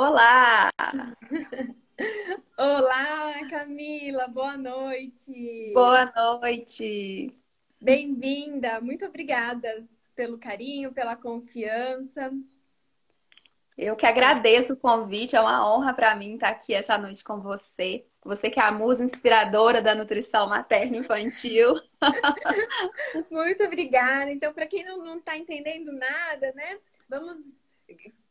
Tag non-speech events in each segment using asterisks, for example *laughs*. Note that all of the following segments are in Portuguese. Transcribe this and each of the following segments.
Olá! Olá, Camila, boa noite. Boa noite. Bem-vinda, muito obrigada pelo carinho, pela confiança. Eu que agradeço o convite, é uma honra para mim estar aqui essa noite com você. Você que é a musa inspiradora da nutrição materna infantil. *laughs* muito obrigada. Então, para quem não está entendendo nada, né? Vamos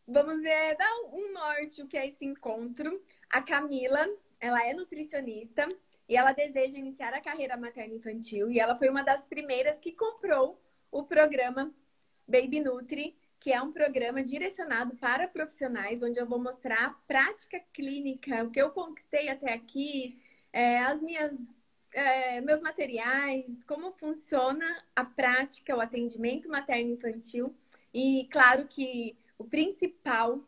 Vamos é, dar um norte o que é esse encontro. A Camila, ela é nutricionista e ela deseja iniciar a carreira materno-infantil e ela foi uma das primeiras que comprou o programa Baby Nutri, que é um programa direcionado para profissionais, onde eu vou mostrar a prática clínica, o que eu conquistei até aqui, é, as minhas é, meus materiais, como funciona a prática, o atendimento materno-infantil. E claro que o principal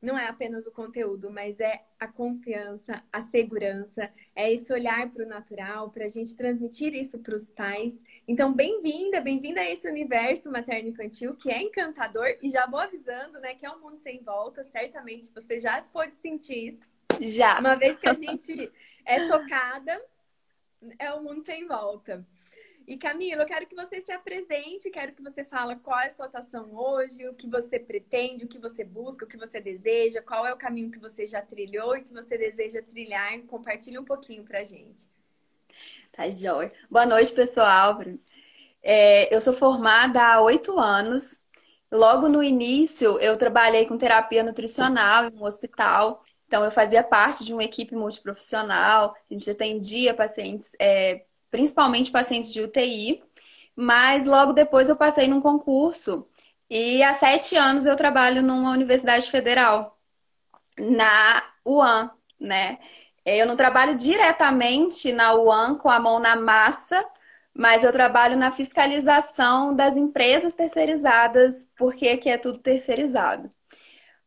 não é apenas o conteúdo, mas é a confiança, a segurança, é esse olhar para o natural, para a gente transmitir isso para os pais. Então, bem-vinda, bem-vinda a esse universo materno-infantil que é encantador e já vou avisando, né, que é um mundo sem volta. Certamente você já pode sentir isso. Já. Uma vez que a gente é tocada, é um mundo sem volta. E Camila, eu quero que você se apresente, quero que você fale qual é a sua atuação hoje, o que você pretende, o que você busca, o que você deseja, qual é o caminho que você já trilhou e que você deseja trilhar. Compartilhe um pouquinho pra gente. Tá, Joy. Boa noite, pessoal. É, eu sou formada há oito anos. Logo no início, eu trabalhei com terapia nutricional em um hospital. Então, eu fazia parte de uma equipe multiprofissional. A gente atendia pacientes é, principalmente pacientes de UTI, mas logo depois eu passei num concurso e há sete anos eu trabalho numa universidade federal, na UAM, né? Eu não trabalho diretamente na UAM com a mão na massa, mas eu trabalho na fiscalização das empresas terceirizadas, porque aqui é tudo terceirizado.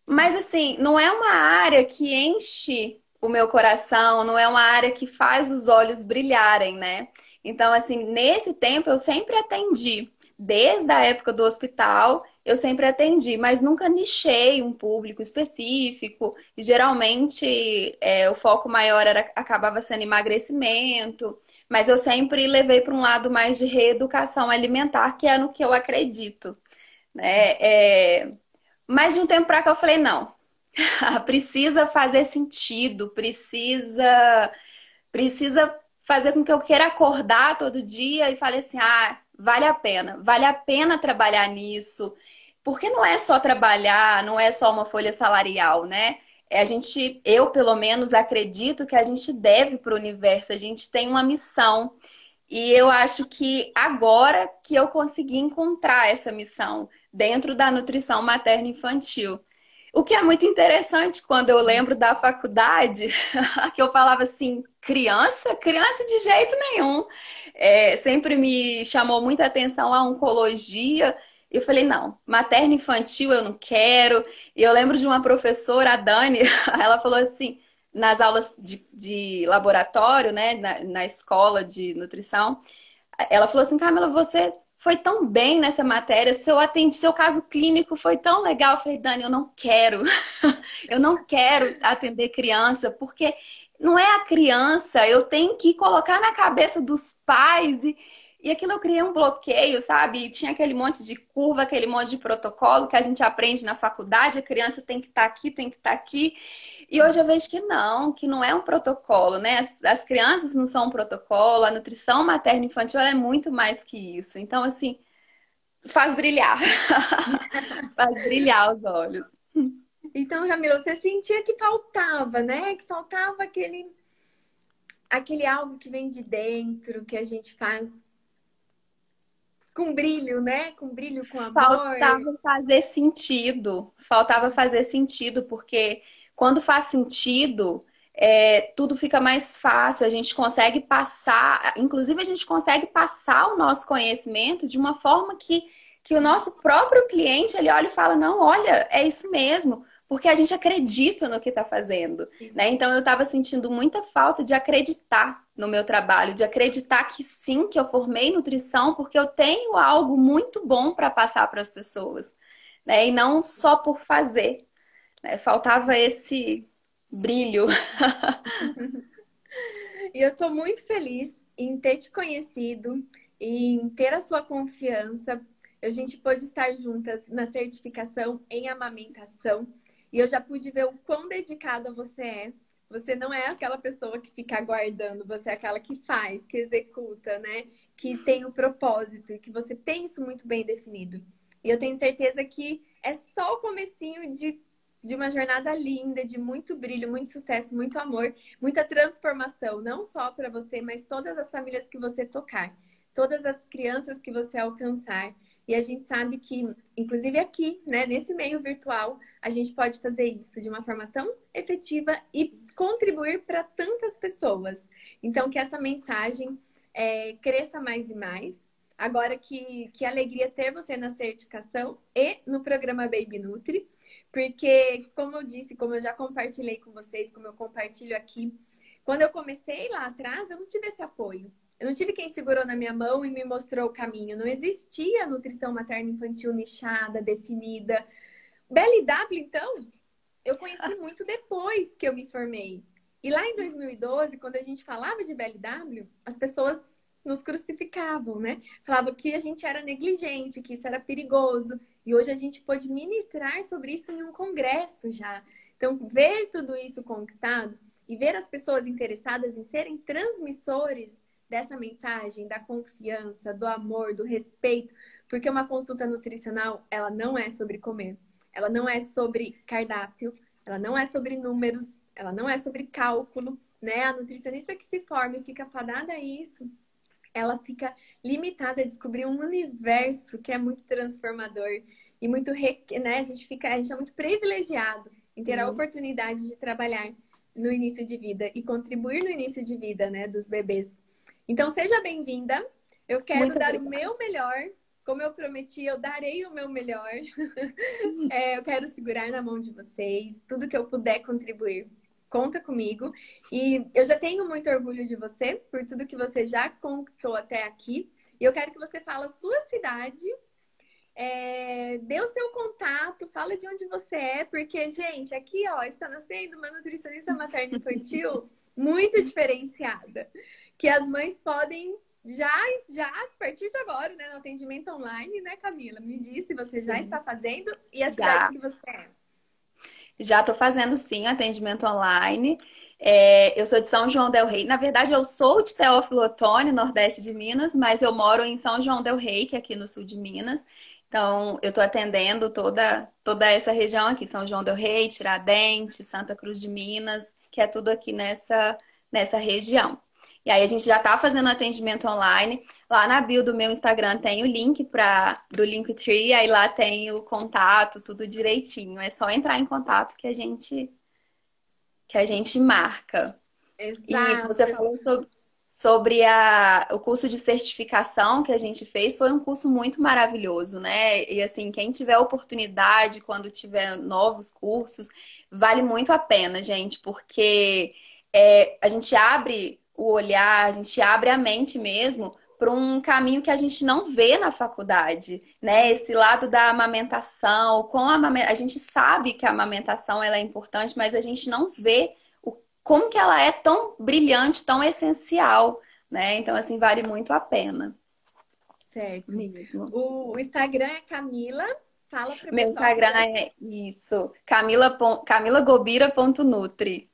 Mas assim, não é uma área que enche o meu coração, não é uma área que faz os olhos brilharem, né? Então, assim, nesse tempo eu sempre atendi. Desde a época do hospital, eu sempre atendi, mas nunca nichei um público específico. E geralmente é, o foco maior era, acabava sendo emagrecimento, mas eu sempre levei para um lado mais de reeducação alimentar, que é no que eu acredito. Né? É... Mas de um tempo para cá eu falei, não, *laughs* precisa fazer sentido, precisa precisa fazer com que eu queira acordar todo dia e fale assim: "Ah, vale a pena, vale a pena trabalhar nisso". Porque não é só trabalhar, não é só uma folha salarial, né? É a gente, eu pelo menos acredito que a gente deve para o universo, a gente tem uma missão. E eu acho que agora que eu consegui encontrar essa missão dentro da nutrição materna infantil. O que é muito interessante quando eu lembro da faculdade, *laughs* que eu falava assim, criança? Criança de jeito nenhum. É, sempre me chamou muita atenção a oncologia. Eu falei, não, materno infantil eu não quero. E eu lembro de uma professora, a Dani, *laughs* ela falou assim, nas aulas de, de laboratório, né, na, na escola de nutrição, ela falou assim, Camila, você foi tão bem nessa matéria, seu atende, seu caso clínico foi tão legal. Eu falei, Dani, eu não quero, *laughs* eu não quero atender criança, porque não é a criança, eu tenho que colocar na cabeça dos pais e, e aquilo eu criei um bloqueio, sabe? E tinha aquele monte de curva, aquele monte de protocolo que a gente aprende na faculdade, a criança tem que estar tá aqui, tem que estar tá aqui. E hoje eu vejo que não, que não é um protocolo, né? As, as crianças não são um protocolo, a nutrição materna infantil é muito mais que isso. Então, assim, faz brilhar. *laughs* faz brilhar os olhos. Então, Camila, você sentia que faltava, né? Que faltava aquele aquele algo que vem de dentro, que a gente faz com brilho, né? Com brilho, com amor. Faltava fazer sentido. Faltava fazer sentido, porque quando faz sentido, é, tudo fica mais fácil, a gente consegue passar, inclusive a gente consegue passar o nosso conhecimento de uma forma que, que o nosso próprio cliente ele olha e fala, não, olha, é isso mesmo, porque a gente acredita no que está fazendo. Né? Então eu estava sentindo muita falta de acreditar no meu trabalho, de acreditar que sim, que eu formei nutrição, porque eu tenho algo muito bom para passar para as pessoas. Né? E não só por fazer. Né? Faltava esse brilho. *laughs* e eu estou muito feliz em ter te conhecido, em ter a sua confiança. A gente pôde estar juntas na certificação em amamentação e eu já pude ver o quão dedicada você é. Você não é aquela pessoa que fica aguardando, você é aquela que faz, que executa, né? Que tem o propósito e que você tem isso muito bem definido. E eu tenho certeza que é só o comecinho de, de uma jornada linda, de muito brilho, muito sucesso, muito amor, muita transformação, não só para você, mas todas as famílias que você tocar, todas as crianças que você alcançar. E a gente sabe que, inclusive aqui, né, nesse meio virtual, a gente pode fazer isso de uma forma tão efetiva e contribuir para tantas pessoas. Então, que essa mensagem é, cresça mais e mais. Agora que, que alegria ter você na certificação e no programa Baby Nutri, porque, como eu disse, como eu já compartilhei com vocês, como eu compartilho aqui, quando eu comecei lá atrás, eu não tive esse apoio. Eu não tive quem segurou na minha mão e me mostrou o caminho. Não existia nutrição materna infantil nichada, definida. BLW, então, eu conheci *laughs* muito depois que eu me formei. E lá em 2012, quando a gente falava de BLW, as pessoas nos crucificavam, né? Falavam que a gente era negligente, que isso era perigoso. E hoje a gente pode ministrar sobre isso em um congresso já. Então, ver tudo isso conquistado e ver as pessoas interessadas em serem transmissores dessa mensagem da confiança, do amor, do respeito, porque uma consulta nutricional, ela não é sobre comer. Ela não é sobre cardápio, ela não é sobre números, ela não é sobre cálculo, né? A nutricionista que se forma e fica fadada a isso, ela fica limitada a descobrir um universo que é muito transformador e muito, né? A gente fica, a gente é muito privilegiado em ter a oportunidade de trabalhar no início de vida e contribuir no início de vida, né, dos bebês. Então, seja bem-vinda. Eu quero Muito dar obrigada. o meu melhor. Como eu prometi, eu darei o meu melhor. *laughs* é, eu quero segurar na mão de vocês. Tudo que eu puder contribuir, conta comigo. E eu já tenho muito orgulho de você, por tudo que você já conquistou até aqui. E eu quero que você fale a sua cidade, é, dê o seu contato, fala de onde você é, porque, gente, aqui, ó, está nascendo uma nutricionista materna infantil *laughs* muito diferenciada que as mães podem já, já a partir de agora, né, no atendimento online, né, Camila? Me diz se você já está fazendo e a cidade que você é. Já estou fazendo sim atendimento online. É, eu sou de São João del Rei. Na verdade, eu sou de Teófilo Otoni, nordeste de Minas, mas eu moro em São João del Rei, que é aqui no sul de Minas. Então, eu estou atendendo toda, toda essa região aqui, São João del Rei, Tiradentes, Santa Cruz de Minas, que é tudo aqui nessa, nessa região. E aí a gente já está fazendo atendimento online. Lá na bio do meu Instagram tem o link para do Linktree, aí lá tem o contato, tudo direitinho. É só entrar em contato que a gente que a gente marca. Exato. E você falou sobre, sobre a, o curso de certificação que a gente fez, foi um curso muito maravilhoso, né? E assim, quem tiver oportunidade, quando tiver novos cursos, vale muito a pena, gente, porque é, a gente abre o olhar, a gente abre a mente mesmo para um caminho que a gente não vê na faculdade, né? Esse lado da amamentação, com a, amamentação, a gente sabe que a amamentação ela é importante, mas a gente não vê o, como que ela é tão brilhante, tão essencial, né? Então, assim, vale muito a pena. Certo. Mesmo. O, Instagram é Camila. Fala para Meu Instagram é isso, camila, camilagobira.nutri.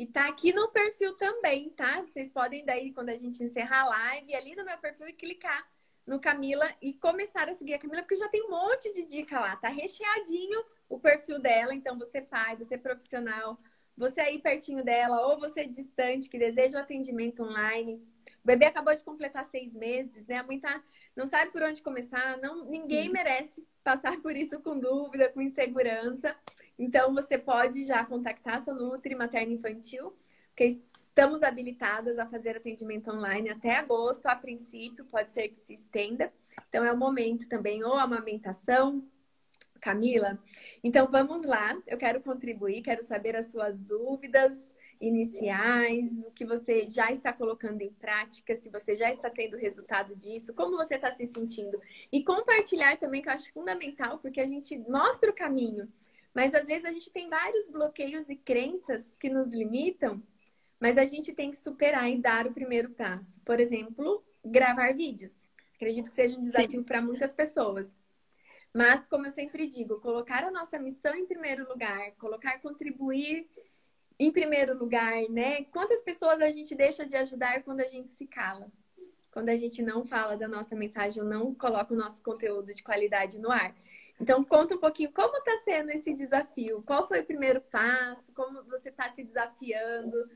E tá aqui no perfil também, tá? Vocês podem daí, quando a gente encerrar a live, ali no meu perfil e clicar no Camila e começar a seguir a Camila, porque já tem um monte de dica lá. Tá recheadinho o perfil dela. Então, você pai, você profissional, você aí pertinho dela, ou você distante, que deseja o atendimento online. O bebê acabou de completar seis meses, né? A mãe tá, não sabe por onde começar. Não, ninguém Sim. merece passar *laughs* por isso com dúvida, com insegurança. Então, você pode já contactar a sua Nutri Materno Infantil, porque estamos habilitadas a fazer atendimento online até agosto, a princípio, pode ser que se estenda. Então, é o momento também, ou amamentação, Camila. Então, vamos lá. Eu quero contribuir, quero saber as suas dúvidas iniciais, o que você já está colocando em prática, se você já está tendo resultado disso, como você está se sentindo. E compartilhar também, que eu acho fundamental, porque a gente mostra o caminho. Mas às vezes a gente tem vários bloqueios e crenças que nos limitam, mas a gente tem que superar e dar o primeiro passo. Por exemplo, gravar vídeos. Acredito que seja um desafio para muitas pessoas. Mas, como eu sempre digo, colocar a nossa missão em primeiro lugar, colocar contribuir em primeiro lugar, né? Quantas pessoas a gente deixa de ajudar quando a gente se cala? Quando a gente não fala da nossa mensagem ou não coloca o nosso conteúdo de qualidade no ar. Então, conta um pouquinho como está sendo esse desafio. Qual foi o primeiro passo? Como você está se desafiando?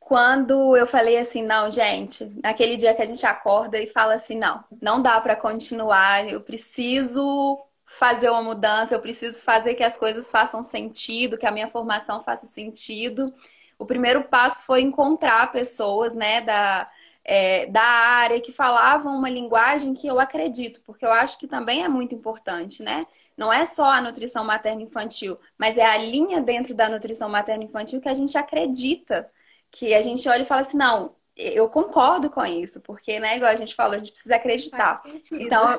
Quando eu falei assim, não, gente, naquele dia que a gente acorda e fala assim, não, não dá para continuar, eu preciso fazer uma mudança, eu preciso fazer que as coisas façam sentido, que a minha formação faça sentido. O primeiro passo foi encontrar pessoas, né, da, é, da área que falavam uma linguagem que eu acredito, porque eu acho que também é muito importante, né? Não é só a nutrição materno-infantil, mas é a linha dentro da nutrição materno-infantil que a gente acredita, que a gente olha e fala assim, não, eu concordo com isso, porque, né, igual a gente falou, a gente precisa acreditar. Então,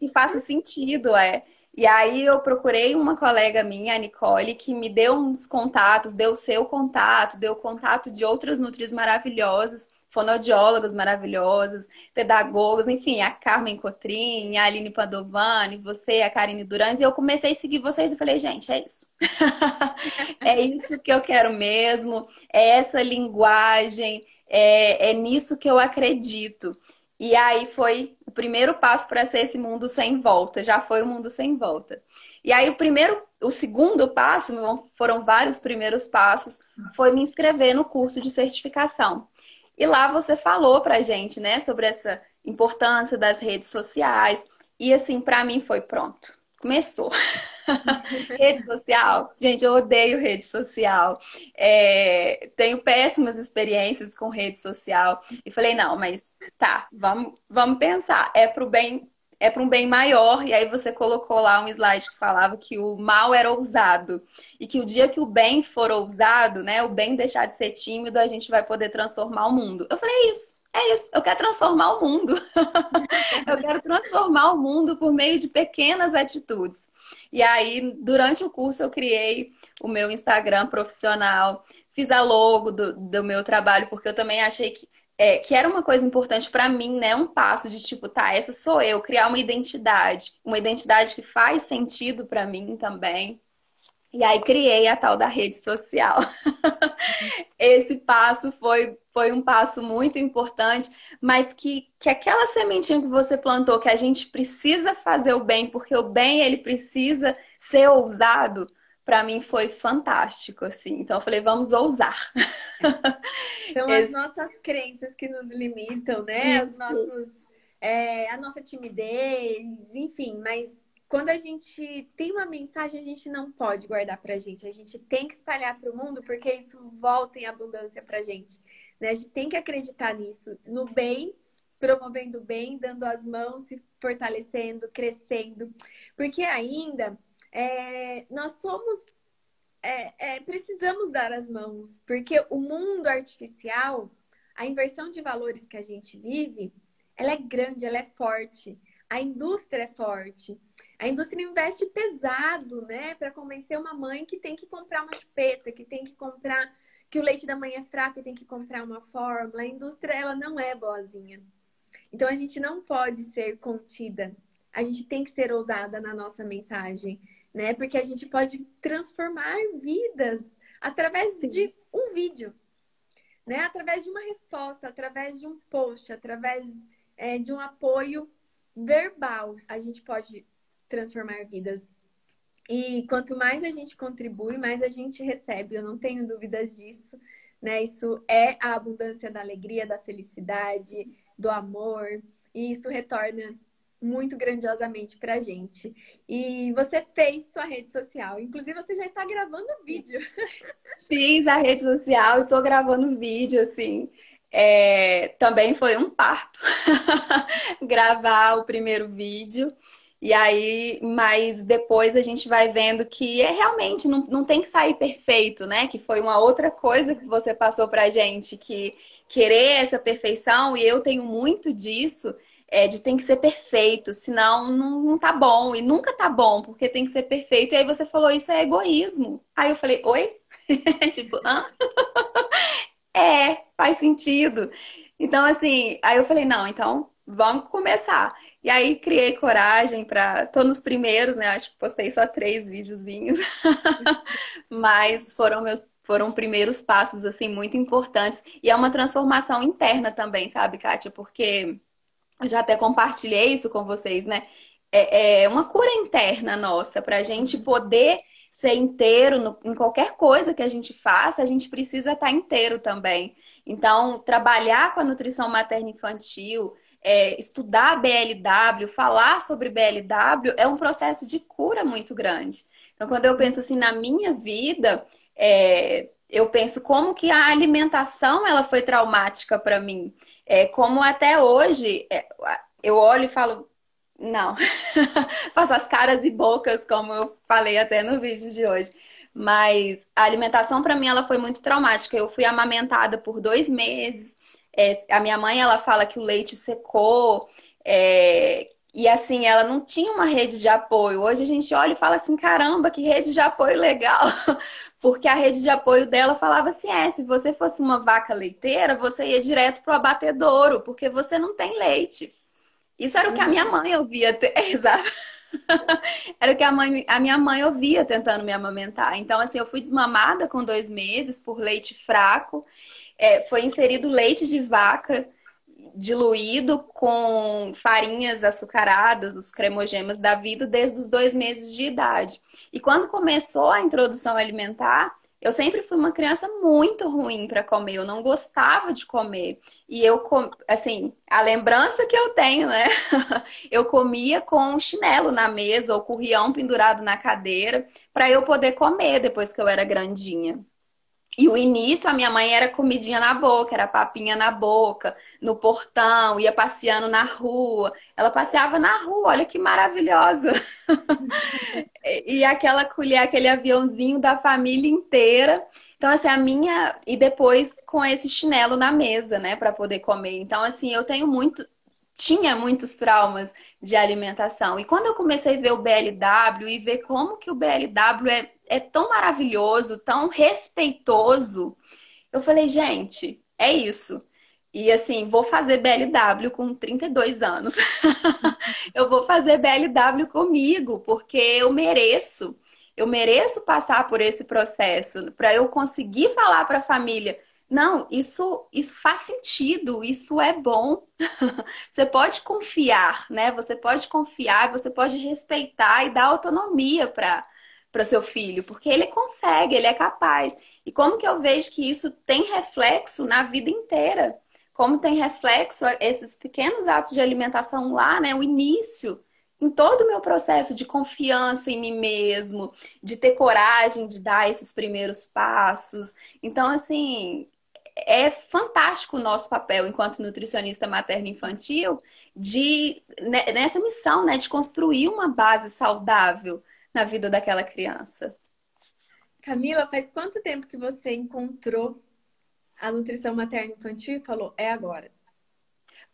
que faça sentido, é. E aí eu procurei uma colega minha, a Nicole, que me deu uns contatos, deu o seu contato, deu o contato de outras nutris maravilhosas, fonodiólogos maravilhosos, pedagogos, enfim, a Carmen Cotrim, a Aline Padovani, você, a Karine Durantes, e eu comecei a seguir vocês e falei, gente, é isso. *laughs* é isso que eu quero mesmo, é essa linguagem, é, é nisso que eu acredito. E aí foi o primeiro passo para ser esse mundo sem volta. Já foi o mundo sem volta. E aí o primeiro, o segundo passo, foram vários primeiros passos, foi me inscrever no curso de certificação. E lá você falou pra gente, né, sobre essa importância das redes sociais. E assim, para mim foi pronto. Começou. *laughs* rede social, gente, eu odeio rede social. É, tenho péssimas experiências com rede social. E falei, não, mas tá, vamos, vamos pensar. É pro bem, é para um bem maior. E aí você colocou lá um slide que falava que o mal era ousado. E que o dia que o bem for ousado, né? O bem deixar de ser tímido, a gente vai poder transformar o mundo. Eu falei, é isso. É isso, eu quero transformar o mundo. *laughs* eu quero transformar o mundo por meio de pequenas atitudes. E aí, durante o curso, eu criei o meu Instagram profissional, fiz a logo do, do meu trabalho, porque eu também achei que, é, que era uma coisa importante para mim, né? Um passo de tipo, tá, essa sou eu, criar uma identidade, uma identidade que faz sentido para mim também. E aí criei a tal da rede social. *laughs* Esse passo foi, foi um passo muito importante, mas que, que aquela sementinha que você plantou, que a gente precisa fazer o bem, porque o bem ele precisa ser ousado, para mim foi fantástico, assim. Então eu falei, vamos ousar. *laughs* Então Esse... as nossas crenças que nos limitam, né? Os nossos, é, a nossa timidez, enfim, mas quando a gente tem uma mensagem, a gente não pode guardar pra gente. A gente tem que espalhar para o mundo, porque isso volta em abundância pra gente. Né? A gente tem que acreditar nisso, no bem, promovendo o bem, dando as mãos, se fortalecendo, crescendo. Porque ainda é, nós somos. É, é, precisamos dar as mãos, porque o mundo artificial, a inversão de valores que a gente vive, ela é grande, ela é forte. A indústria é forte. A indústria investe pesado, né, para convencer uma mãe que tem que comprar uma chupeta, que tem que comprar que o leite da mãe é fraco e tem que comprar uma fórmula. A indústria ela não é boazinha. Então a gente não pode ser contida. A gente tem que ser ousada na nossa mensagem, né? Porque a gente pode transformar vidas através Sim. de um vídeo, né? Através de uma resposta, através de um post, através é, de um apoio verbal, a gente pode transformar vidas. E quanto mais a gente contribui, mais a gente recebe. Eu não tenho dúvidas disso, né? Isso é a abundância da alegria, da felicidade, do amor, e isso retorna muito grandiosamente pra gente. E você fez sua rede social, inclusive você já está gravando vídeo. Fiz a rede social e estou gravando vídeo, assim. É, também foi um parto *laughs* gravar o primeiro vídeo. E aí, mas depois a gente vai vendo que é realmente não, não tem que sair perfeito, né? Que foi uma outra coisa que você passou pra gente, que querer essa perfeição, e eu tenho muito disso, é, de tem que ser perfeito, senão não, não tá bom. E nunca tá bom, porque tem que ser perfeito. E aí você falou, isso é egoísmo. Aí eu falei, oi? *laughs* tipo, hã? *laughs* é, faz sentido. Então, assim, aí eu falei, não, então vamos começar. E aí criei coragem para. Tô nos primeiros, né? Acho que postei só três videozinhos. *laughs* Mas foram meus foram primeiros passos assim muito importantes e é uma transformação interna também, sabe, Kátia? Porque eu já até compartilhei isso com vocês, né? É, é uma cura interna nossa para a gente poder ser inteiro no, em qualquer coisa que a gente faça, a gente precisa estar tá inteiro também. Então, trabalhar com a nutrição materna infantil, é, estudar BLW, falar sobre BLW é um processo de cura muito grande. Então, quando eu penso assim na minha vida, é, eu penso como que a alimentação ela foi traumática para mim. É, como até hoje é, eu olho e falo, não, *laughs* faço as caras e bocas, como eu falei até no vídeo de hoje. Mas a alimentação para mim ela foi muito traumática. Eu fui amamentada por dois meses. É, a minha mãe ela fala que o leite secou. É, e assim, ela não tinha uma rede de apoio. Hoje a gente olha e fala assim: caramba, que rede de apoio legal. *laughs* Porque a rede de apoio dela falava assim: é, se você fosse uma vaca leiteira, você ia direto pro abatedouro, porque você não tem leite. Isso era o que a minha mãe ouvia. *laughs* Exato. *laughs* Era o que a, mãe, a minha mãe ouvia tentando me amamentar. Então, assim, eu fui desmamada com dois meses por leite fraco. É, foi inserido leite de vaca diluído com farinhas açucaradas, os cremogemas da vida, desde os dois meses de idade. E quando começou a introdução alimentar, eu sempre fui uma criança muito ruim para comer, eu não gostava de comer. E eu, assim, a lembrança que eu tenho, né? *laughs* eu comia com chinelo na mesa ou currião pendurado na cadeira para eu poder comer depois que eu era grandinha. E o início, a minha mãe era comidinha na boca, era papinha na boca, no portão, ia passeando na rua. Ela passeava na rua, olha que maravilhosa. *laughs* e aquela colher, aquele aviãozinho da família inteira. Então, assim, a minha. E depois com esse chinelo na mesa, né, para poder comer. Então, assim, eu tenho muito. Tinha muitos traumas de alimentação. E quando eu comecei a ver o BLW e ver como que o BLW é é tão maravilhoso, tão respeitoso. Eu falei, gente, é isso. E assim, vou fazer BLW com 32 anos. *laughs* eu vou fazer BLW comigo, porque eu mereço. Eu mereço passar por esse processo para eu conseguir falar para a família: não, isso, isso faz sentido, isso é bom. *laughs* você pode confiar, né? Você pode confiar, você pode respeitar e dar autonomia para para seu filho, porque ele consegue, ele é capaz. E como que eu vejo que isso tem reflexo na vida inteira? Como tem reflexo esses pequenos atos de alimentação lá, né? O início, em todo o meu processo de confiança em mim mesmo, de ter coragem de dar esses primeiros passos. Então, assim, é fantástico o nosso papel enquanto nutricionista materno-infantil de né, nessa missão, né, de construir uma base saudável na vida daquela criança. Camila, faz quanto tempo que você encontrou a nutrição materna infantil e falou, é agora?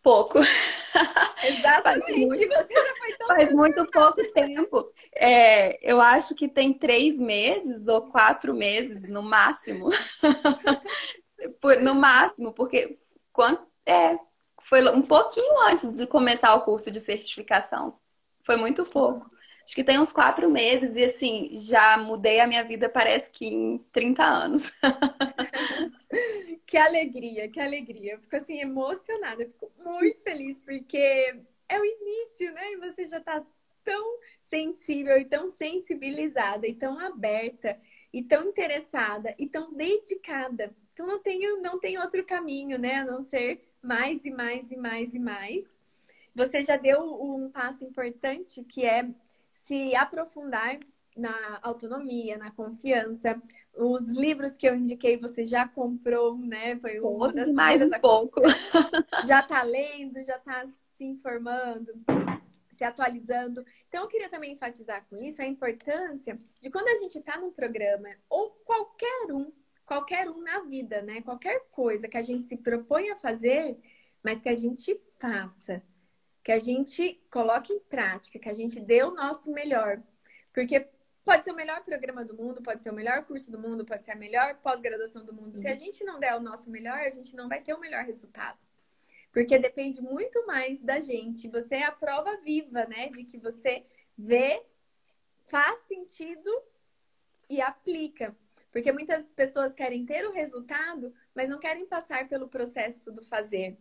Pouco. *laughs* Exatamente, faz muito, você já foi tão Faz muito pouco tempo. É, eu acho que tem três meses ou quatro meses no máximo. *laughs* Por, no máximo, porque quando, é, foi um pouquinho antes de começar o curso de certificação. Foi muito pouco. Acho que tem uns quatro meses e assim, já mudei a minha vida, parece que em 30 anos. *laughs* que alegria, que alegria. Eu fico assim emocionada, fico muito feliz porque é o início, né? E você já tá tão sensível e tão sensibilizada e tão aberta e tão interessada e tão dedicada. Então não tenho, não tem outro caminho, né? A não ser mais e mais e mais e mais. Você já deu um passo importante que é se aprofundar na autonomia, na confiança. Os livros que eu indiquei você já comprou, né? Foi uma das mais um pouco. *laughs* Já está lendo, já está se informando, se atualizando. Então eu queria também enfatizar com isso a importância de quando a gente está num programa ou qualquer um, qualquer um na vida, né? Qualquer coisa que a gente se propõe a fazer, mas que a gente faça que a gente coloque em prática, que a gente dê o nosso melhor. Porque pode ser o melhor programa do mundo, pode ser o melhor curso do mundo, pode ser a melhor pós-graduação do mundo. Uhum. Se a uhum. gente não der o nosso melhor, a gente não vai ter o melhor resultado. Porque depende muito mais da gente. Você é a prova viva, né? De que você vê, faz sentido e aplica. Porque muitas pessoas querem ter o resultado, mas não querem passar pelo processo do fazer.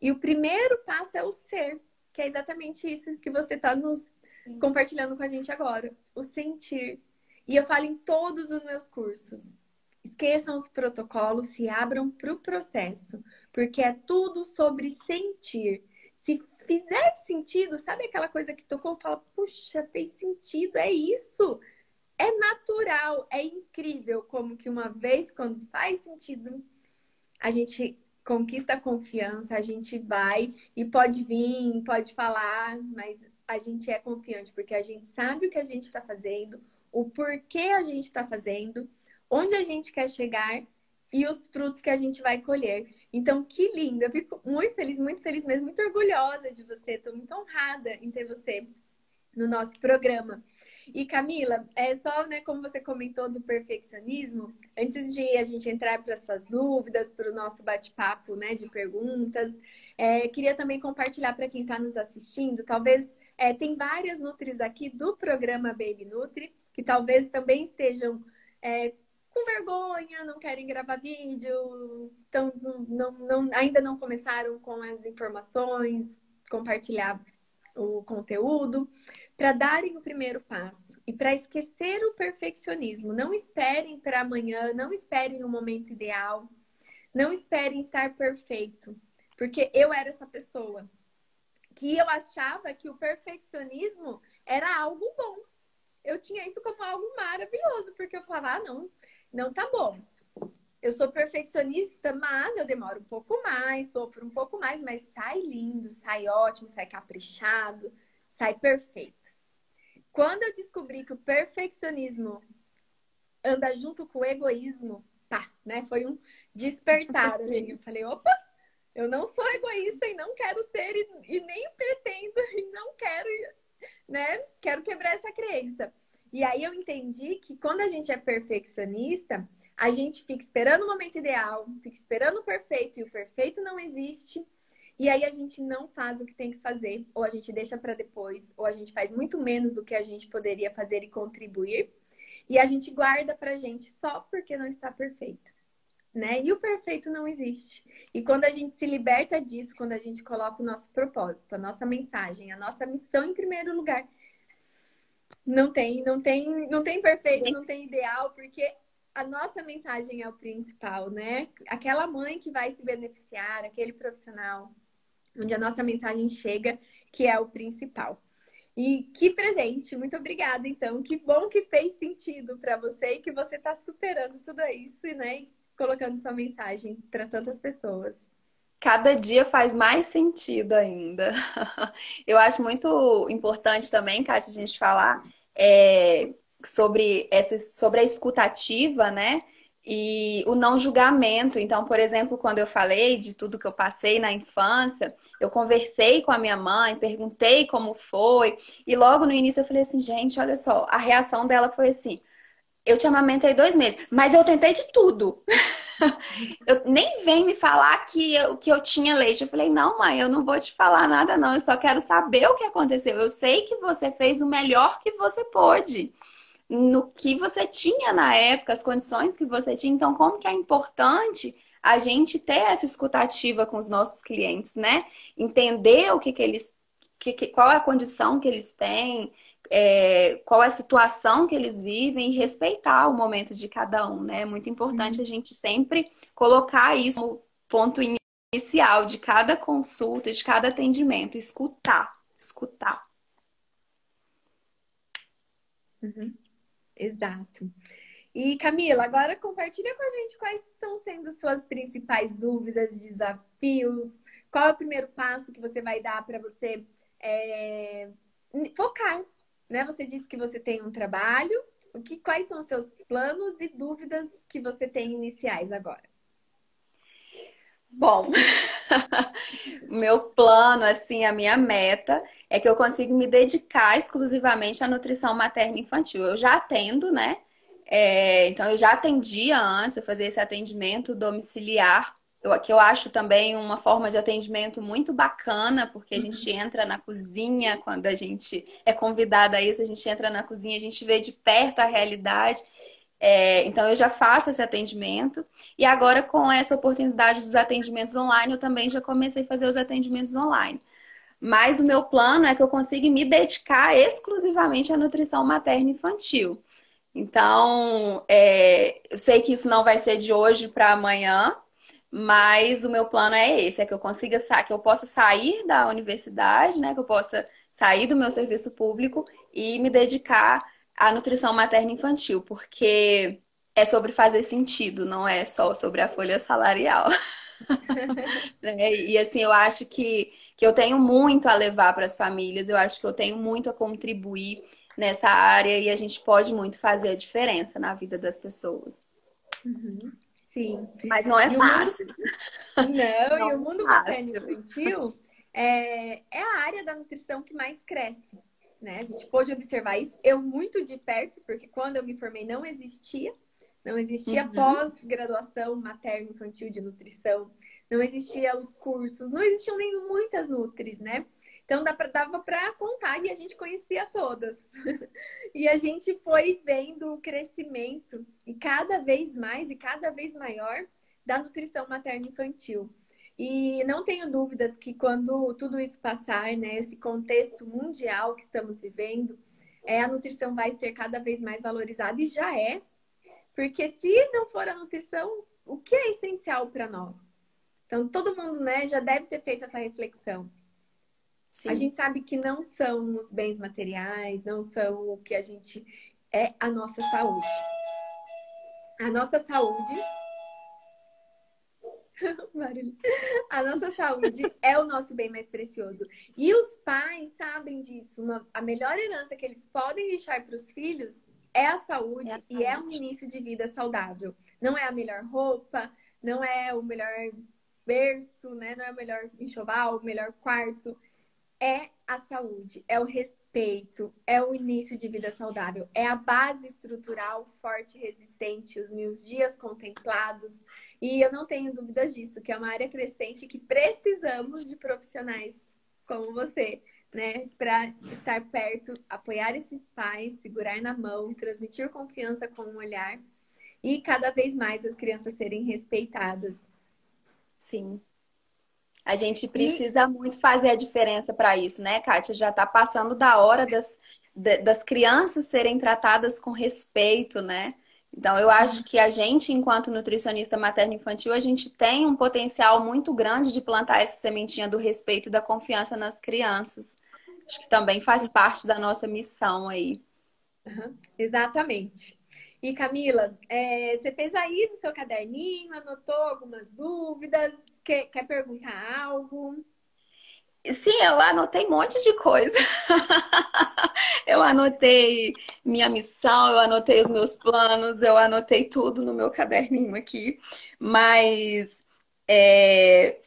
E o primeiro passo é o ser, que é exatamente isso que você está nos compartilhando com a gente agora. O sentir. E eu falo em todos os meus cursos. Esqueçam os protocolos, se abram para o processo, porque é tudo sobre sentir. Se fizer sentido, sabe aquela coisa que tocou? Fala, puxa, fez sentido, é isso. É natural, é incrível como que uma vez, quando faz sentido, a gente conquista a confiança, a gente vai e pode vir, pode falar, mas a gente é confiante, porque a gente sabe o que a gente está fazendo, o porquê a gente está fazendo, onde a gente quer chegar e os frutos que a gente vai colher. Então, que lindo! Eu fico muito feliz, muito feliz mesmo, muito orgulhosa de você. Estou muito honrada em ter você no nosso programa. E Camila, é só, né, como você comentou do perfeccionismo, antes de a gente entrar para suas dúvidas, para o nosso bate-papo, né, de perguntas, é, queria também compartilhar para quem está nos assistindo, talvez é, tem várias Nutris aqui do programa Baby Nutri, que talvez também estejam é, com vergonha, não querem gravar vídeo, então não, não, ainda não começaram com as informações, compartilhar o conteúdo para darem o primeiro passo e para esquecer o perfeccionismo. Não esperem para amanhã, não esperem o momento ideal, não esperem estar perfeito, porque eu era essa pessoa que eu achava que o perfeccionismo era algo bom. Eu tinha isso como algo maravilhoso, porque eu falava, ah, não, não tá bom. Eu sou perfeccionista, mas eu demoro um pouco mais, sofro um pouco mais, mas sai lindo, sai ótimo, sai caprichado, sai perfeito. Quando eu descobri que o perfeccionismo anda junto com o egoísmo, tá, né? Foi um despertar, *laughs* assim. Eu falei, opa, eu não sou egoísta e não quero ser e, e nem pretendo *laughs* e não quero, né? Quero quebrar essa crença. E aí eu entendi que quando a gente é perfeccionista, a gente fica esperando o momento ideal, fica esperando o perfeito e o perfeito não existe. E aí a gente não faz o que tem que fazer, ou a gente deixa para depois, ou a gente faz muito menos do que a gente poderia fazer e contribuir. E a gente guarda pra gente só porque não está perfeito. Né? E o perfeito não existe. E quando a gente se liberta disso, quando a gente coloca o nosso propósito, a nossa mensagem, a nossa missão em primeiro lugar, não tem, não tem, não tem perfeito, não tem ideal, porque a nossa mensagem é o principal, né? Aquela mãe que vai se beneficiar, aquele profissional, onde a nossa mensagem chega, que é o principal. E que presente, muito obrigada, então. Que bom que fez sentido para você e que você está superando tudo isso, né? E colocando sua mensagem para tantas pessoas. Cada dia faz mais sentido ainda. *laughs* Eu acho muito importante também, Kátia, a gente falar é, sobre, essa, sobre a escutativa, né? E o não julgamento. Então, por exemplo, quando eu falei de tudo que eu passei na infância, eu conversei com a minha mãe, perguntei como foi, e logo no início eu falei assim, gente, olha só, a reação dela foi assim: eu te amamentei dois meses, mas eu tentei de tudo. *laughs* eu nem vem me falar que eu, que eu tinha leite. Eu falei, não, mãe, eu não vou te falar nada, não. Eu só quero saber o que aconteceu. Eu sei que você fez o melhor que você pôde no que você tinha na época, as condições que você tinha. Então, como que é importante a gente ter essa escutativa com os nossos clientes, né? Entender o que, que eles. Que, que, qual é a condição que eles têm, é, qual é a situação que eles vivem e respeitar o momento de cada um, né? É muito importante uhum. a gente sempre colocar isso como ponto inicial de cada consulta, de cada atendimento, escutar, escutar. Uhum. Exato. E Camila, agora compartilha com a gente quais estão sendo suas principais dúvidas, desafios, qual é o primeiro passo que você vai dar para você é, focar, né? Você disse que você tem um trabalho, o que, quais são os seus planos e dúvidas que você tem iniciais agora? Bom, *laughs* meu plano, assim, a minha meta é que eu consiga me dedicar exclusivamente à nutrição materna infantil. Eu já atendo, né? É, então, eu já atendia antes, eu fazia esse atendimento domiciliar, eu, que eu acho também uma forma de atendimento muito bacana, porque a gente uhum. entra na cozinha, quando a gente é convidada a isso, a gente entra na cozinha, a gente vê de perto a realidade. É, então, eu já faço esse atendimento. E agora, com essa oportunidade dos atendimentos online, eu também já comecei a fazer os atendimentos online. Mas o meu plano é que eu consiga me dedicar exclusivamente à nutrição materna infantil. Então, é, eu sei que isso não vai ser de hoje para amanhã, mas o meu plano é esse, é que eu consiga que eu possa sair da universidade, né? Que eu possa sair do meu serviço público e me dedicar à nutrição materna infantil, porque é sobre fazer sentido, não é só sobre a folha salarial. *laughs* né? E assim, eu acho que, que eu tenho muito a levar para as famílias, eu acho que eu tenho muito a contribuir nessa área e a gente pode muito fazer a diferença na vida das pessoas. Uhum. Sim. Mas não é fácil. Mundo... Não, não, e o mundo *laughs* materno infantil é, é a área da nutrição que mais cresce. Né? A gente pôde observar isso. Eu muito de perto, porque quando eu me formei não existia. Não existia uhum. pós-graduação materno infantil de nutrição. Não existia os cursos. Não existiam nem muitas nutris, né? Então dava para contar e a gente conhecia todas. *laughs* e a gente foi vendo o crescimento e cada vez mais e cada vez maior da nutrição materna infantil. E não tenho dúvidas que quando tudo isso passar, né, esse contexto mundial que estamos vivendo, é, a nutrição vai ser cada vez mais valorizada e já é. Porque se não for a nutrição, o que é essencial para nós? Então, todo mundo né, já deve ter feito essa reflexão. Sim. A gente sabe que não são os bens materiais, não são o que a gente é a nossa saúde. A nossa saúde. *laughs* a nossa saúde é o nosso bem mais precioso. E os pais sabem disso. Uma, a melhor herança que eles podem deixar para os filhos é a saúde, é a e é um início de vida saudável. Não é a melhor roupa, não é o melhor berço, né? Não é o melhor enxoval, o melhor quarto é a saúde, é o respeito, é o início de vida saudável, é a base estrutural forte e resistente, os meus dias contemplados. E eu não tenho dúvidas disso, que é uma área crescente que precisamos de profissionais como você, né, para estar perto, apoiar esses pais, segurar na mão, transmitir confiança com o olhar e cada vez mais as crianças serem respeitadas. Sim, a gente precisa e... muito fazer a diferença para isso, né, Kátia? Já está passando da hora das, das crianças serem tratadas com respeito, né? Então, eu acho que a gente, enquanto nutricionista materno-infantil, a gente tem um potencial muito grande de plantar essa sementinha do respeito e da confiança nas crianças. Acho que também faz parte da nossa missão aí. Uhum, exatamente. E Camila, é, você fez aí no seu caderninho, anotou algumas dúvidas, quer, quer perguntar algo? Sim, eu anotei um monte de coisa. *laughs* eu anotei minha missão, eu anotei os meus planos, eu anotei tudo no meu caderninho aqui. Mas é,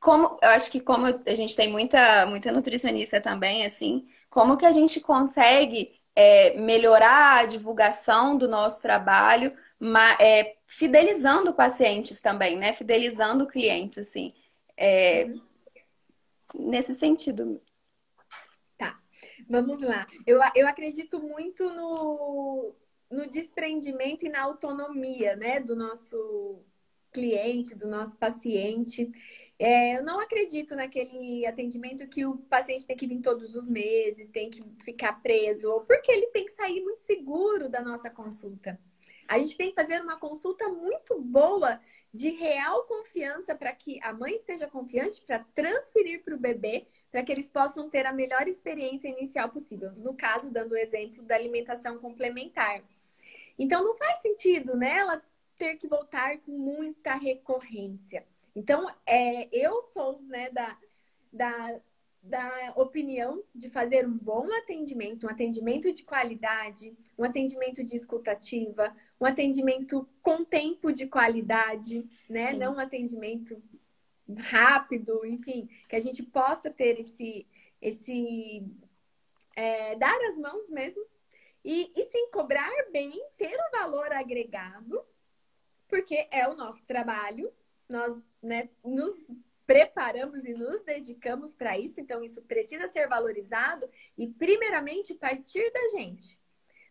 como eu acho que como a gente tem muita, muita nutricionista também, assim, como que a gente consegue é, melhorar a divulgação do nosso trabalho, mas, é, fidelizando pacientes também, né? Fidelizando clientes, assim. É, nesse sentido. Tá, vamos lá. Eu, eu acredito muito no, no desprendimento e na autonomia, né? Do nosso cliente, do nosso paciente. É, eu não acredito naquele atendimento que o paciente tem que vir todos os meses, tem que ficar preso, ou porque ele tem que sair muito seguro da nossa consulta. A gente tem que fazer uma consulta muito boa de real confiança para que a mãe esteja confiante para transferir para o bebê, para que eles possam ter a melhor experiência inicial possível. No caso, dando o exemplo da alimentação complementar. Então, não faz sentido, né, ela ter que voltar com muita recorrência. Então, é, eu sou né, da, da, da opinião de fazer um bom atendimento, um atendimento de qualidade, um atendimento de escutativa, um atendimento com tempo de qualidade, né? Sim. Não um atendimento rápido, enfim, que a gente possa ter esse, esse é, dar as mãos mesmo e, e sim cobrar bem, ter o um valor agregado, porque é o nosso trabalho, nós né, nos preparamos e nos dedicamos para isso, então isso precisa ser valorizado e, primeiramente, partir da gente.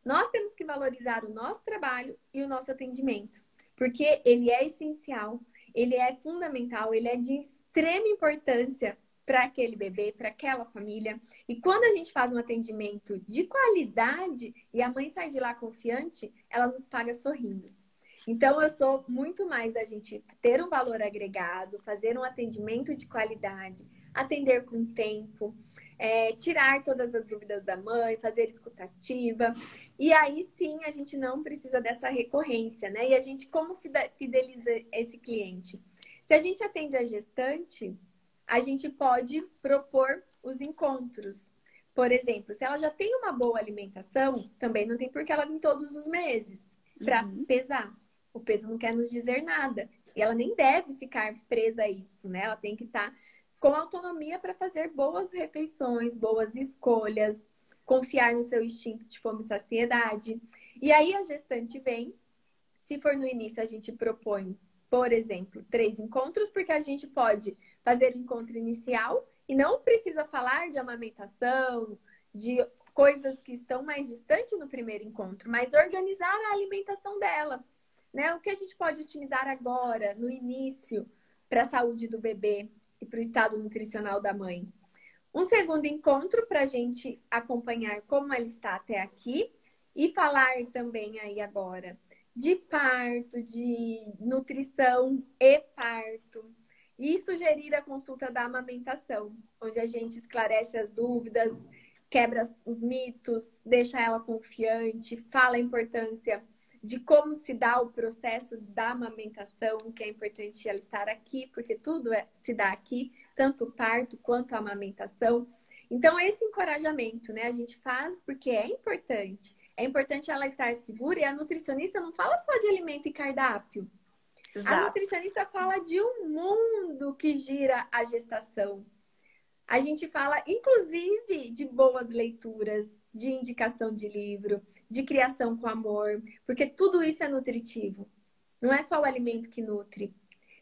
Nós temos que valorizar o nosso trabalho e o nosso atendimento, porque ele é essencial, ele é fundamental, ele é de extrema importância para aquele bebê, para aquela família. E quando a gente faz um atendimento de qualidade e a mãe sai de lá confiante, ela nos paga sorrindo. Então, eu sou muito mais da gente ter um valor agregado, fazer um atendimento de qualidade, atender com tempo, é, tirar todas as dúvidas da mãe, fazer escutativa. E aí sim a gente não precisa dessa recorrência, né? E a gente, como fideliza esse cliente? Se a gente atende a gestante, a gente pode propor os encontros. Por exemplo, se ela já tem uma boa alimentação, também não tem por que ela vir todos os meses para uhum. pesar. O peso não quer nos dizer nada. E ela nem deve ficar presa a isso, né? Ela tem que estar tá com autonomia para fazer boas refeições, boas escolhas, confiar no seu instinto de fome e saciedade. E aí a gestante vem, se for no início, a gente propõe, por exemplo, três encontros, porque a gente pode fazer o encontro inicial e não precisa falar de amamentação, de coisas que estão mais distantes no primeiro encontro, mas organizar a alimentação dela. Né? O que a gente pode utilizar agora, no início, para a saúde do bebê e para o estado nutricional da mãe? Um segundo encontro para a gente acompanhar como ela está até aqui e falar também aí agora de parto, de nutrição e parto. E sugerir a consulta da amamentação, onde a gente esclarece as dúvidas, quebra os mitos, deixa ela confiante, fala a importância de como se dá o processo da amamentação, que é importante ela estar aqui, porque tudo é, se dá aqui, tanto o parto quanto a amamentação. Então, esse encorajamento, né, a gente faz porque é importante. É importante ela estar segura e a nutricionista não fala só de alimento e cardápio. Exato. A nutricionista fala de um mundo que gira a gestação. A gente fala, inclusive, de boas leituras, de indicação de livro, de criação com amor, porque tudo isso é nutritivo. Não é só o alimento que nutre.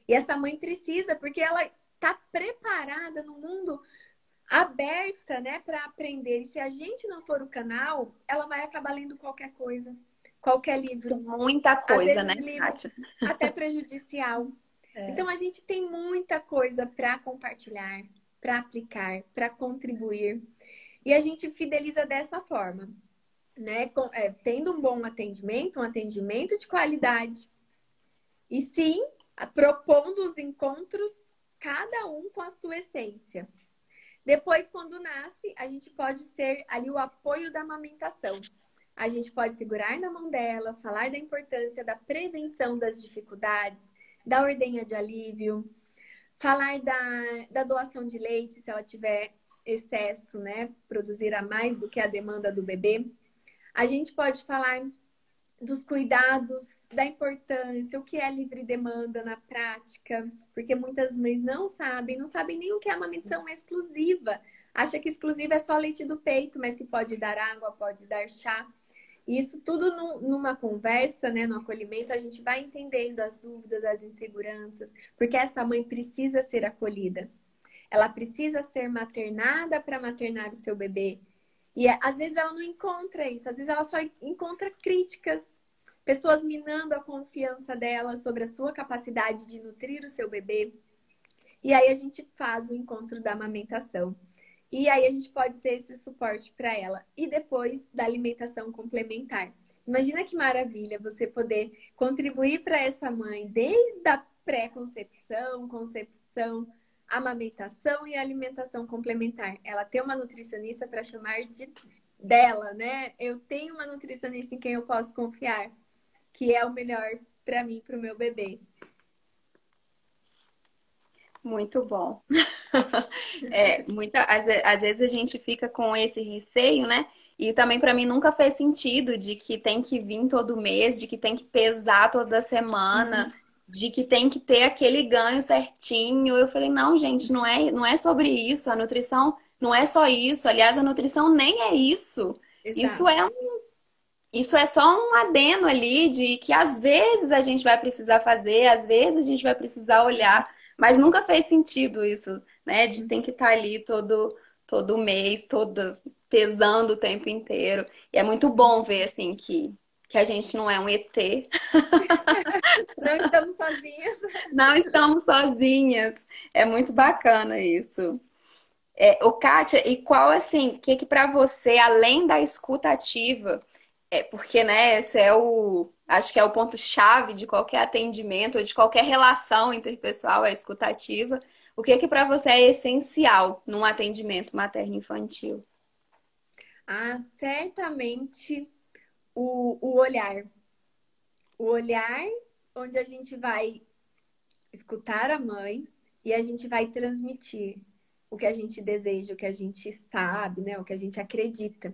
E essa mãe precisa, porque ela está preparada no mundo aberta, né, para aprender. E se a gente não for o canal, ela vai acabar lendo qualquer coisa, qualquer livro. Muita coisa, né, Até prejudicial. *laughs* É. Então a gente tem muita coisa para compartilhar, para aplicar, para contribuir. E a gente fideliza dessa forma, né? Com, é, tendo um bom atendimento, um atendimento de qualidade. E sim, propondo os encontros, cada um com a sua essência. Depois, quando nasce, a gente pode ser ali o apoio da amamentação. A gente pode segurar na mão dela, falar da importância da prevenção das dificuldades, da ordenha de alívio, falar da, da doação de leite, se ela tiver excesso, né? Produzir a mais do que a demanda do bebê. A gente pode falar dos cuidados, da importância, o que é livre demanda na prática, porque muitas mães não sabem, não sabem nem o que é amamentação exclusiva. Acha que exclusiva é só leite do peito, mas que pode dar água, pode dar chá. Isso tudo numa conversa, né, no acolhimento, a gente vai entendendo as dúvidas, as inseguranças, porque essa mãe precisa ser acolhida. Ela precisa ser maternada para maternar o seu bebê. E às vezes ela não encontra isso, às vezes ela só encontra críticas, pessoas minando a confiança dela sobre a sua capacidade de nutrir o seu bebê. E aí a gente faz o encontro da amamentação. E aí a gente pode ser esse suporte para ela. E depois da alimentação complementar. Imagina que maravilha você poder contribuir para essa mãe desde a pré-concepção, concepção, amamentação e alimentação complementar. Ela tem uma nutricionista para chamar de dela, né? Eu tenho uma nutricionista em quem eu posso confiar, que é o melhor para mim, para o meu bebê. Muito bom. *laughs* é, muita, às, às, vezes a gente fica com esse receio, né? E também para mim nunca fez sentido de que tem que vir todo mês, de que tem que pesar toda semana. Uhum de que tem que ter aquele ganho certinho. Eu falei, não, gente, não é, não é sobre isso. A nutrição não é só isso. Aliás, a nutrição nem é isso. Exato. Isso é um isso é só um adeno ali de que às vezes a gente vai precisar fazer, às vezes a gente vai precisar olhar, mas nunca fez sentido isso, né? De tem que estar tá ali todo todo mês, todo pesando o tempo inteiro. E é muito bom ver assim que que a gente não é um ET. *laughs* não estamos sozinhas. Não estamos sozinhas. É muito bacana isso. É, o Kátia, e qual assim, o que que para você, além da escuta ativa, é porque né, esse é o, acho que é o ponto chave de qualquer atendimento ou de qualquer relação interpessoal, a escuta ativa. O que que para você é essencial num atendimento materno infantil? Ah, certamente o, o olhar. O olhar onde a gente vai escutar a mãe e a gente vai transmitir o que a gente deseja, o que a gente sabe, né? O que a gente acredita.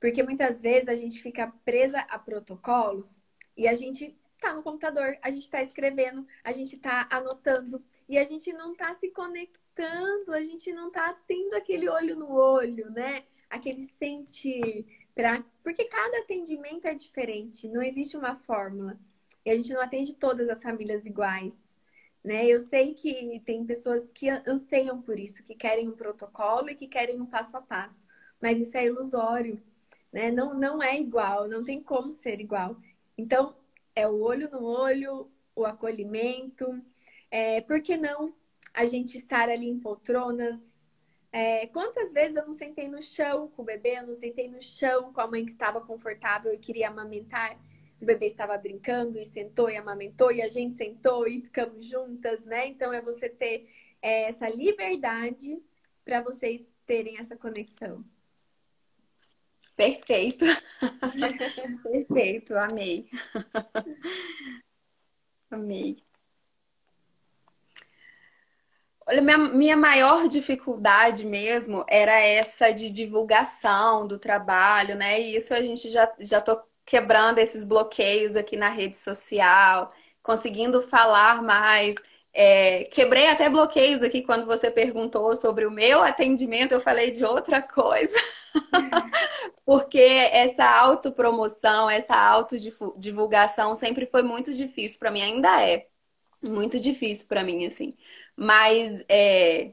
Porque muitas vezes a gente fica presa a protocolos e a gente tá no computador, a gente tá escrevendo, a gente tá anotando e a gente não tá se conectando, a gente não tá tendo aquele olho no olho, né? Aquele sentir, Pra... Porque cada atendimento é diferente, não existe uma fórmula. E a gente não atende todas as famílias iguais. Né? Eu sei que tem pessoas que anseiam por isso, que querem um protocolo e que querem um passo a passo. Mas isso é ilusório. Né? Não, não é igual, não tem como ser igual. Então, é o olho no olho, o acolhimento. É, por que não a gente estar ali em poltronas, é, quantas vezes eu não sentei no chão com o bebê, eu não sentei no chão com a mãe que estava confortável e queria amamentar. O bebê estava brincando e sentou e amamentou, e a gente sentou e ficamos juntas, né? Então é você ter é, essa liberdade para vocês terem essa conexão. Perfeito. *laughs* Perfeito, amei. *laughs* amei. Olha, minha, minha maior dificuldade mesmo era essa de divulgação do trabalho, né? E isso a gente já, já tô quebrando esses bloqueios aqui na rede social, conseguindo falar mais. É, quebrei até bloqueios aqui quando você perguntou sobre o meu atendimento, eu falei de outra coisa. *laughs* Porque essa autopromoção, essa autodivulgação sempre foi muito difícil para mim, ainda é muito difícil para mim, assim. Mas é,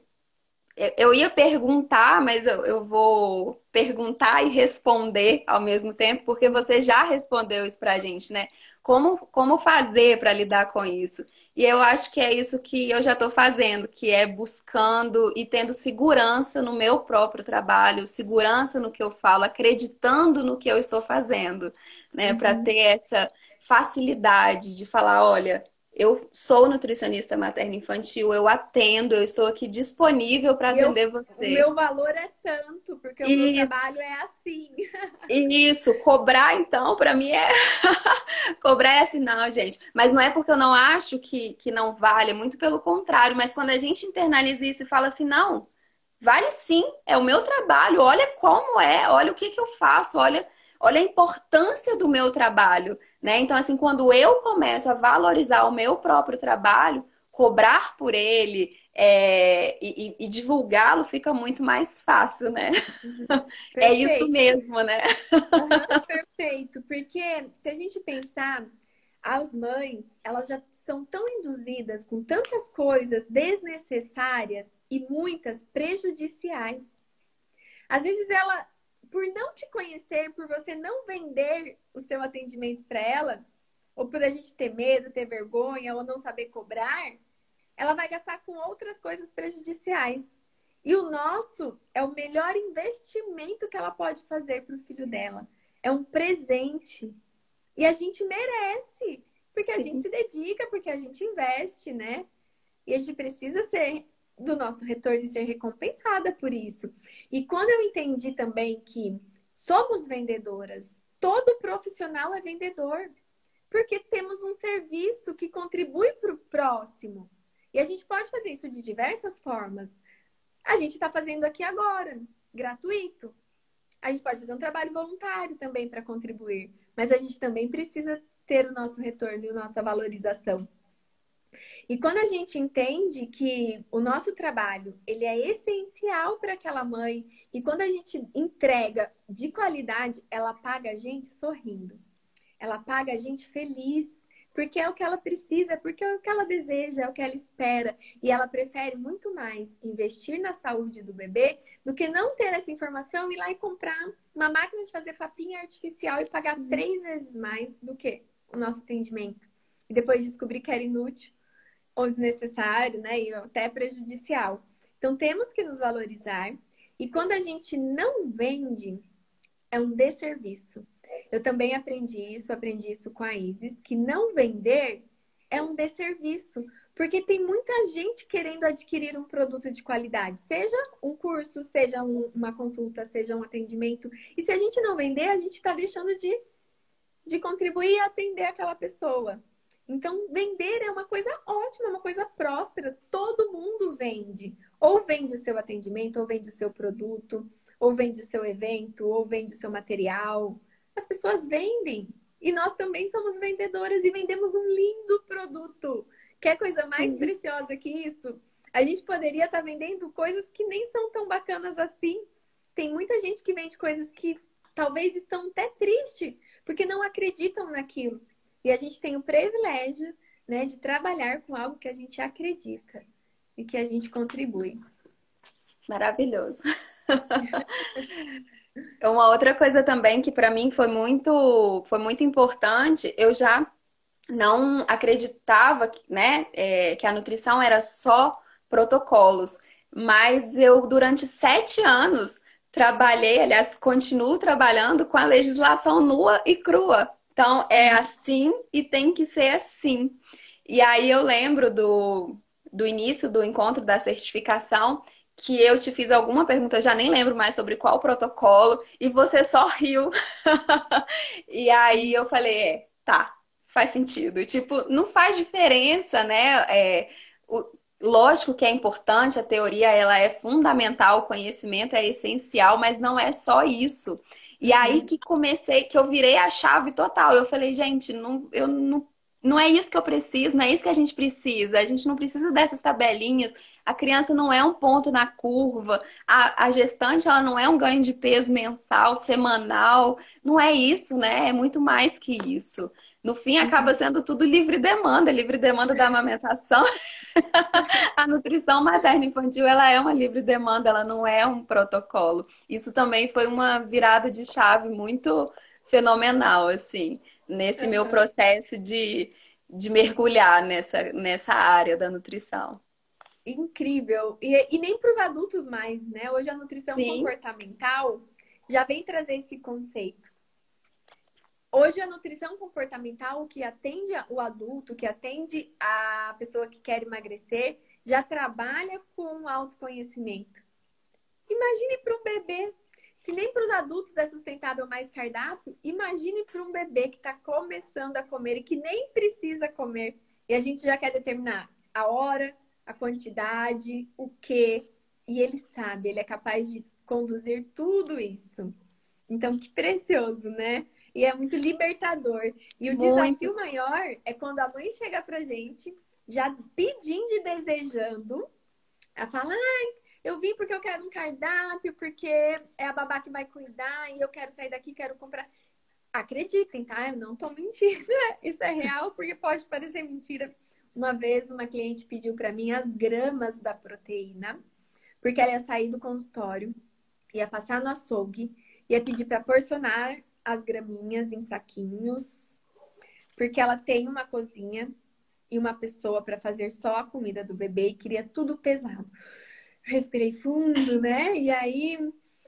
eu ia perguntar, mas eu, eu, vou perguntar e responder ao mesmo tempo, porque você já respondeu isso pra gente, né? Como, como fazer para lidar com isso? E eu acho que é isso que eu já estou fazendo, que é buscando e tendo segurança no meu próprio trabalho, segurança no que eu falo, acreditando no que eu estou fazendo, né? Uhum. Para ter essa facilidade de falar, olha, eu sou nutricionista materno-infantil, eu atendo, eu estou aqui disponível para atender você. O meu valor é tanto, porque o Isso. meu trabalho é assim. *laughs* Isso, cobrar então, para mim é. *laughs* cobrar é assim, não, gente. Mas não é porque eu não acho que, que não vale, é muito pelo contrário. Mas quando a gente internaliza isso e fala assim, não, vale sim, é o meu trabalho, olha como é, olha o que, que eu faço, olha, olha a importância do meu trabalho. Né? Então, assim, quando eu começo a valorizar o meu próprio trabalho, cobrar por ele é, e, e divulgá-lo fica muito mais fácil, né? Uhum. *laughs* é isso mesmo, né? Uhum, perfeito, porque se a gente pensar, as mães, elas já são tão induzidas com tantas coisas desnecessárias e muitas prejudiciais. Às vezes ela por não te conhecer, por você não vender o seu atendimento para ela, ou por a gente ter medo, ter vergonha ou não saber cobrar, ela vai gastar com outras coisas prejudiciais. E o nosso é o melhor investimento que ela pode fazer para o filho dela. É um presente. E a gente merece, porque Sim. a gente se dedica, porque a gente investe, né? E a gente precisa ser do nosso retorno e ser recompensada por isso. E quando eu entendi também que somos vendedoras, todo profissional é vendedor, porque temos um serviço que contribui para o próximo. E a gente pode fazer isso de diversas formas. A gente está fazendo aqui agora, gratuito. A gente pode fazer um trabalho voluntário também para contribuir, mas a gente também precisa ter o nosso retorno e a nossa valorização. E quando a gente entende que o nosso trabalho ele é essencial para aquela mãe e quando a gente entrega de qualidade, ela paga a gente sorrindo. Ela paga a gente feliz, porque é o que ela precisa, porque é o que ela deseja, é o que ela espera. E ela prefere muito mais investir na saúde do bebê do que não ter essa informação e ir lá e comprar uma máquina de fazer papinha artificial e pagar três vezes mais do que o nosso atendimento. E depois descobrir que era inútil ou desnecessário, né? E até prejudicial. Então temos que nos valorizar. E quando a gente não vende, é um desserviço. Eu também aprendi isso, aprendi isso com a Isis, que não vender é um desserviço, porque tem muita gente querendo adquirir um produto de qualidade, seja um curso, seja um, uma consulta, seja um atendimento. E se a gente não vender, a gente está deixando de, de contribuir e atender aquela pessoa. Então, vender é uma coisa ótima, uma coisa próspera. Todo mundo vende. Ou vende o seu atendimento, ou vende o seu produto, ou vende o seu evento, ou vende o seu material. As pessoas vendem. E nós também somos vendedoras e vendemos um lindo produto. Quer coisa mais Sim. preciosa que isso? A gente poderia estar vendendo coisas que nem são tão bacanas assim. Tem muita gente que vende coisas que talvez estão até tristes, porque não acreditam naquilo. E a gente tem o privilégio né, de trabalhar com algo que a gente acredita e que a gente contribui. Maravilhoso. *laughs* Uma outra coisa também que para mim foi muito, foi muito importante, eu já não acreditava né, é, que a nutrição era só protocolos, mas eu durante sete anos trabalhei, aliás, continuo trabalhando com a legislação nua e crua. Então é assim e tem que ser assim. E aí eu lembro do, do início do encontro da certificação que eu te fiz alguma pergunta, eu já nem lembro mais sobre qual protocolo, e você só riu. *laughs* e aí eu falei, é, tá, faz sentido. Tipo, não faz diferença, né? É, o, lógico que é importante, a teoria ela é fundamental, o conhecimento é essencial, mas não é só isso. E aí que comecei, que eu virei a chave total. Eu falei, gente, não, eu não, não é isso que eu preciso, não é isso que a gente precisa. A gente não precisa dessas tabelinhas a criança não é um ponto na curva, a, a gestante ela não é um ganho de peso mensal, semanal, não é isso, né? É muito mais que isso. No fim, acaba uhum. sendo tudo livre demanda, livre demanda da amamentação. *laughs* a nutrição materna infantil, ela é uma livre demanda, ela não é um protocolo. Isso também foi uma virada de chave muito fenomenal, assim, nesse uhum. meu processo de, de mergulhar nessa, nessa área da nutrição incrível. E, e nem para os adultos mais, né? Hoje a nutrição Sim. comportamental já vem trazer esse conceito. Hoje a nutrição comportamental que atende o adulto, que atende a pessoa que quer emagrecer, já trabalha com autoconhecimento. Imagine para um bebê. Se nem para os adultos é sustentável mais cardápio, imagine para um bebê que está começando a comer e que nem precisa comer. E a gente já quer determinar a hora, a quantidade, o que, e ele sabe, ele é capaz de conduzir tudo isso. Então, que precioso, né? E é muito libertador. E o muito. desafio maior é quando a mãe chega pra gente, já pedindo e desejando, ela fala, ai, eu vim porque eu quero um cardápio, porque é a babá que vai cuidar e eu quero sair daqui, quero comprar. Acreditem, tá? Eu não tô mentindo. *laughs* Isso é real, porque pode parecer mentira. Uma vez uma cliente pediu para mim as gramas da proteína, porque ela ia sair do consultório, ia passar no açougue, ia pedir para porcionar as graminhas em saquinhos, porque ela tem uma cozinha e uma pessoa para fazer só a comida do bebê e queria tudo pesado. Respirei fundo, né? E aí.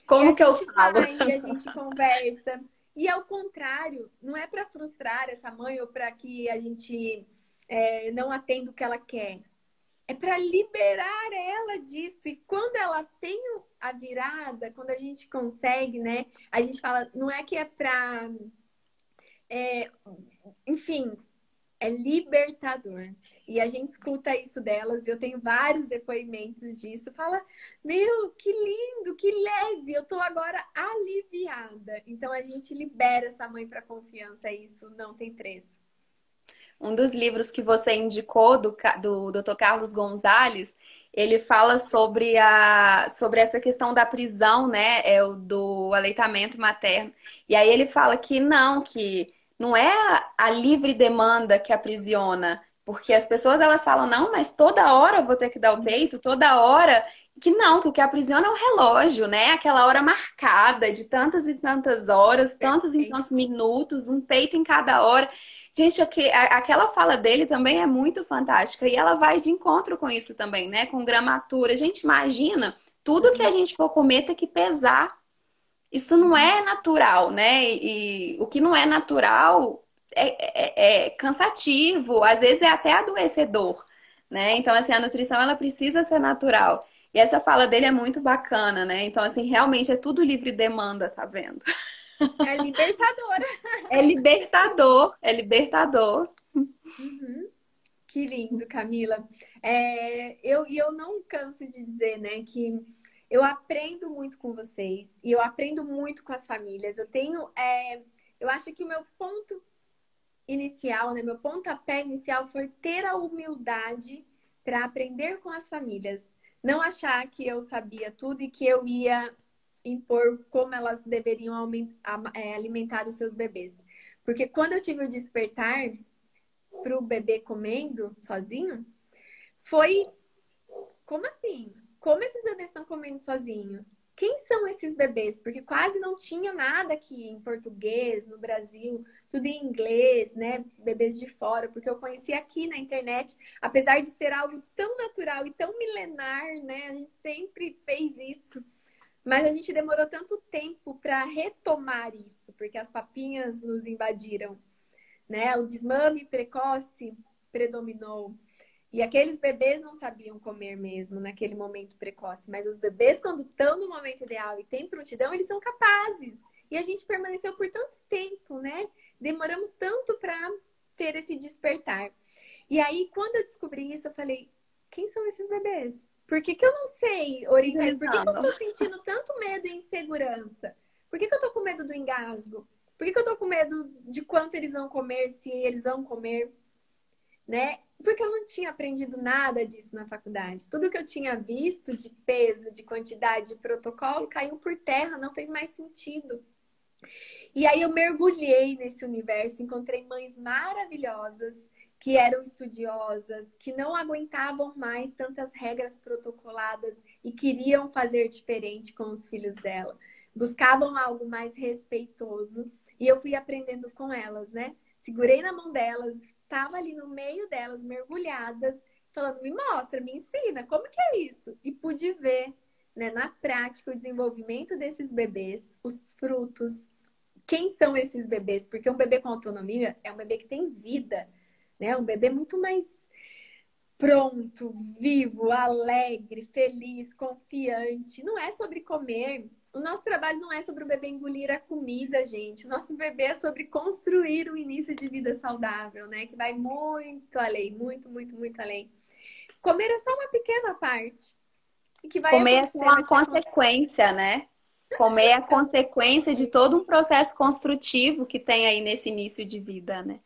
Como que eu falo? e a gente conversa. E ao contrário, não é para frustrar essa mãe ou para que a gente é, não atendo o que ela quer. É para liberar ela disso. E quando ela tem a virada, quando a gente consegue, né? A gente fala, não é que é para. É, enfim, é libertador. E a gente escuta isso delas, eu tenho vários depoimentos disso. Fala, meu, que lindo, que leve, eu tô agora aliviada. Então a gente libera essa mãe para confiança, isso não tem preço. Um dos livros que você indicou do, do Dr. Carlos Gonzalez, ele fala sobre, a, sobre essa questão da prisão, né? É o do aleitamento materno. E aí ele fala que não, que não é a livre demanda que aprisiona, porque as pessoas elas falam, não, mas toda hora eu vou ter que dar o peito, toda hora. Que não, que o que aprisiona é o relógio, né? Aquela hora marcada de tantas e tantas horas, tantos e tantos minutos, um peito em cada hora. Gente, aquela fala dele também é muito fantástica e ela vai de encontro com isso também, né? Com gramatura. Gente, imagina, tudo que a gente for comer tem que pesar. Isso não é natural, né? E, e o que não é natural é, é, é cansativo, às vezes é até adoecedor, né? Então, assim, a nutrição ela precisa ser natural. E essa fala dele é muito bacana, né? Então, assim, realmente é tudo livre demanda, tá vendo? *laughs* É libertadora. *laughs* É libertador, é libertador. Uhum. Que lindo, Camila. É, eu, e eu não canso de dizer, né, que eu aprendo muito com vocês e eu aprendo muito com as famílias. Eu tenho, é, eu acho que o meu ponto inicial, né, meu pontapé inicial foi ter a humildade para aprender com as famílias. Não achar que eu sabia tudo e que eu ia impor como elas deveriam é, alimentar os seus bebês. Porque quando eu tive o despertar para o bebê comendo sozinho, foi como assim? Como esses bebês estão comendo sozinho? Quem são esses bebês? Porque quase não tinha nada aqui em português, no Brasil, tudo em inglês, né? Bebês de fora, porque eu conheci aqui na internet, apesar de ser algo tão natural e tão milenar, né? A gente sempre fez isso. Mas a gente demorou tanto tempo para retomar isso, porque as papinhas nos invadiram, né? O desmame precoce predominou. E aqueles bebês não sabiam comer mesmo naquele momento precoce, mas os bebês, quando estão no momento ideal e têm prontidão, eles são capazes. E a gente permaneceu por tanto tempo, né? Demoramos tanto para ter esse despertar. E aí, quando eu descobri isso, eu falei: quem são esses bebês? Por que, que eu não sei orientar? Por que, que eu tô sentindo tanto medo e insegurança? Por que, que eu tô com medo do engasgo? Por que, que eu tô com medo de quanto eles vão comer, se eles vão comer? Né? Porque eu não tinha aprendido nada disso na faculdade. Tudo que eu tinha visto de peso, de quantidade, de protocolo, caiu por terra, não fez mais sentido. E aí eu mergulhei nesse universo, encontrei mães maravilhosas que eram estudiosas, que não aguentavam mais tantas regras protocoladas e queriam fazer diferente com os filhos dela. Buscavam algo mais respeitoso e eu fui aprendendo com elas, né? Segurei na mão delas, estava ali no meio delas, mergulhadas, falando: me mostra, me ensina, como que é isso? E pude ver, né, na prática, o desenvolvimento desses bebês, os frutos. Quem são esses bebês? Porque um bebê com autonomia é um bebê que tem vida né? Um bebê muito mais pronto, vivo, alegre, feliz, confiante. Não é sobre comer. O nosso trabalho não é sobre o bebê engolir a comida, gente. O nosso bebê é sobre construir um início de vida saudável, né? Que vai muito além, muito, muito, muito além. Comer é só uma pequena parte. Que vai Comer é só uma consequência, né? Comer é a consequência de todo um processo construtivo que tem aí nesse início de vida, né?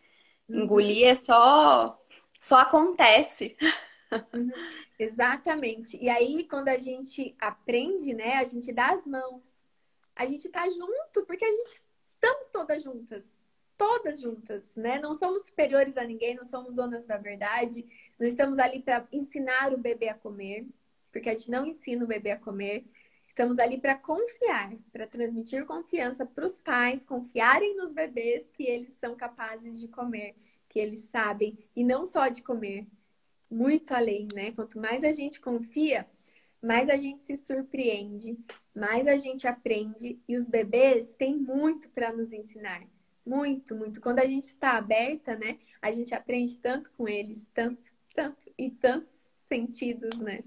Engolir é só só acontece. Uhum. Exatamente. E aí, quando a gente aprende, né, a gente dá as mãos. A gente tá junto, porque a gente estamos todas juntas. Todas juntas, né? Não somos superiores a ninguém, não somos donas da verdade. Não estamos ali para ensinar o bebê a comer, porque a gente não ensina o bebê a comer. Estamos ali para confiar, para transmitir confiança para os pais, confiarem nos bebês que eles são capazes de comer, que eles sabem, e não só de comer, muito além, né? Quanto mais a gente confia, mais a gente se surpreende, mais a gente aprende, e os bebês têm muito para nos ensinar. Muito, muito. Quando a gente está aberta, né? A gente aprende tanto com eles, tanto, tanto, e tantos sentidos, né?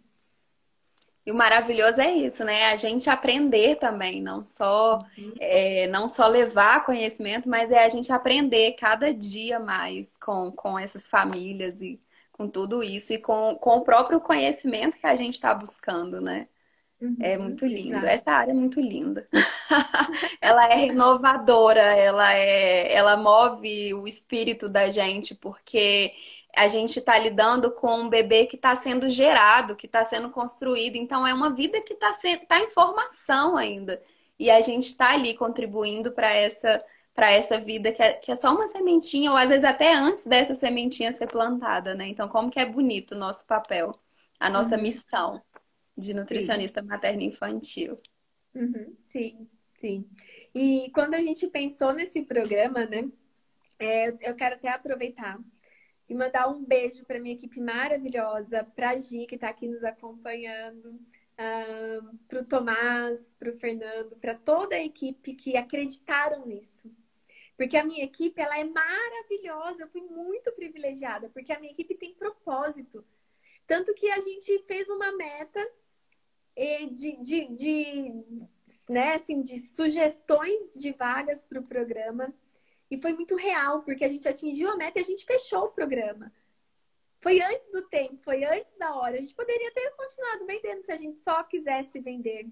E o maravilhoso é isso, né? A gente aprender também, não só uhum. é, não só levar conhecimento, mas é a gente aprender cada dia mais com, com essas famílias e com tudo isso e com, com o próprio conhecimento que a gente está buscando, né? Uhum, é muito lindo. Exato. Essa área é muito linda. *laughs* ela é renovadora, ela é, ela move o espírito da gente, porque a gente está lidando com um bebê que está sendo gerado, que está sendo construído. Então, é uma vida que está tá em formação ainda. E a gente está ali contribuindo para essa para essa vida que é, que é, só uma sementinha, ou às vezes até antes dessa sementinha ser plantada, né? Então, como que é bonito o nosso papel, a nossa uhum. missão de nutricionista sim. materno infantil. Uhum. Sim, sim. E quando a gente pensou nesse programa, né? É, eu quero até aproveitar e mandar um beijo para minha equipe maravilhosa, para a Gi, que está aqui nos acompanhando, uh, para o Tomás, para o Fernando, para toda a equipe que acreditaram nisso. Porque a minha equipe ela é maravilhosa, eu fui muito privilegiada, porque a minha equipe tem propósito. Tanto que a gente fez uma meta de, de, de, né, assim, de sugestões de vagas para o programa. E foi muito real, porque a gente atingiu a meta e a gente fechou o programa. Foi antes do tempo, foi antes da hora. A gente poderia ter continuado vendendo se a gente só quisesse vender.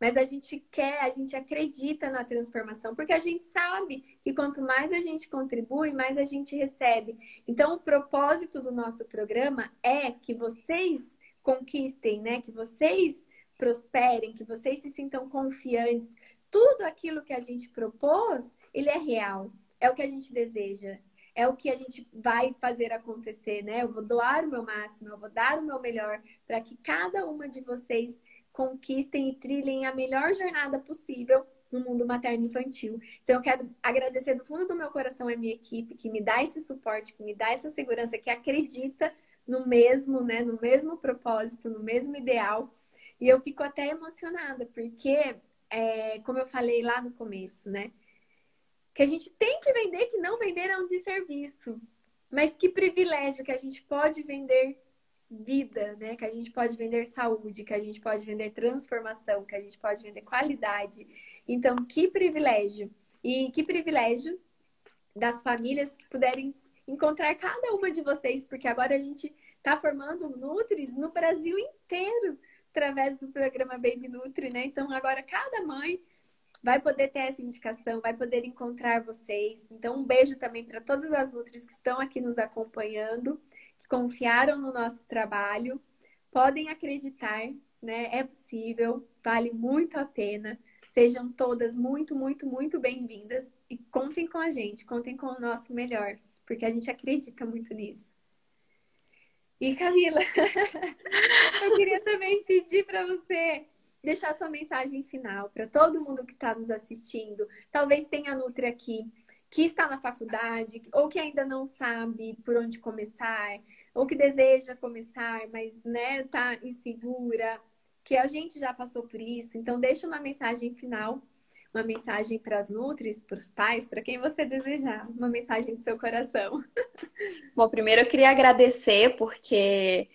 Mas a gente quer, a gente acredita na transformação, porque a gente sabe que quanto mais a gente contribui, mais a gente recebe. Então, o propósito do nosso programa é que vocês conquistem, né? Que vocês prosperem, que vocês se sintam confiantes. Tudo aquilo que a gente propôs, ele é real. É o que a gente deseja. É o que a gente vai fazer acontecer, né? Eu vou doar o meu máximo, eu vou dar o meu melhor para que cada uma de vocês conquistem e trilhem a melhor jornada possível no mundo materno infantil. Então, eu quero agradecer do fundo do meu coração a minha equipe que me dá esse suporte, que me dá essa segurança, que acredita no mesmo, né, no mesmo propósito, no mesmo ideal. E eu fico até emocionada, porque, é, como eu falei lá no começo, né? Que a gente tem que vender, que não vender é um desserviço. Mas que privilégio que a gente pode vender vida, né? Que a gente pode vender saúde, que a gente pode vender transformação, que a gente pode vender qualidade. Então, que privilégio. E que privilégio das famílias que puderem encontrar cada uma de vocês, porque agora a gente está formando Nutris no Brasil inteiro através do programa Baby Nutri, né? Então agora cada mãe vai poder ter essa indicação, vai poder encontrar vocês. Então um beijo também para todas as Nutris que estão aqui nos acompanhando, que confiaram no nosso trabalho. Podem acreditar, né? É possível, vale muito a pena. Sejam todas muito, muito, muito bem-vindas e contem com a gente, contem com o nosso melhor, porque a gente acredita muito nisso. E Camila, *laughs* eu queria também pedir para você deixar sua mensagem final para todo mundo que está nos assistindo. Talvez tenha Nutri aqui que está na faculdade ou que ainda não sabe por onde começar, ou que deseja começar, mas né, tá insegura, que a gente já passou por isso. Então deixa uma mensagem final uma mensagem para as Nutris, para os pais, para quem você desejar, uma mensagem do seu coração. *laughs* Bom, primeiro eu queria agradecer, porque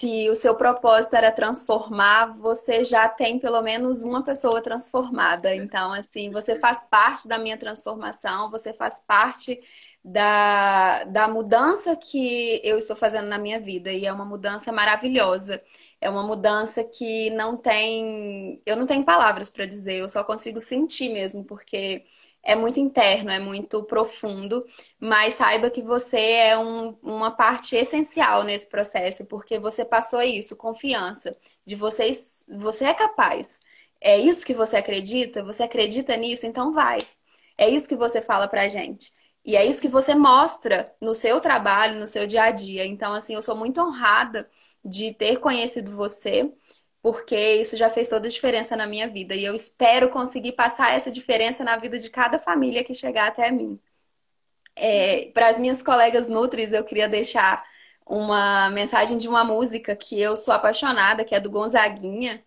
se o seu propósito era transformar, você já tem pelo menos uma pessoa transformada. Então, assim, você faz parte da minha transformação, você faz parte da, da mudança que eu estou fazendo na minha vida. E é uma mudança maravilhosa. É uma mudança que não tem. Eu não tenho palavras para dizer, eu só consigo sentir mesmo, porque é muito interno, é muito profundo, mas saiba que você é um, uma parte essencial nesse processo, porque você passou isso, confiança, de vocês, você é capaz. É isso que você acredita? Você acredita nisso? Então vai. É isso que você fala pra gente. E é isso que você mostra no seu trabalho, no seu dia a dia. Então, assim, eu sou muito honrada de ter conhecido você, porque isso já fez toda a diferença na minha vida. E eu espero conseguir passar essa diferença na vida de cada família que chegar até mim. É, Para as minhas colegas Nutris, eu queria deixar uma mensagem de uma música que eu sou apaixonada, que é do Gonzaguinha.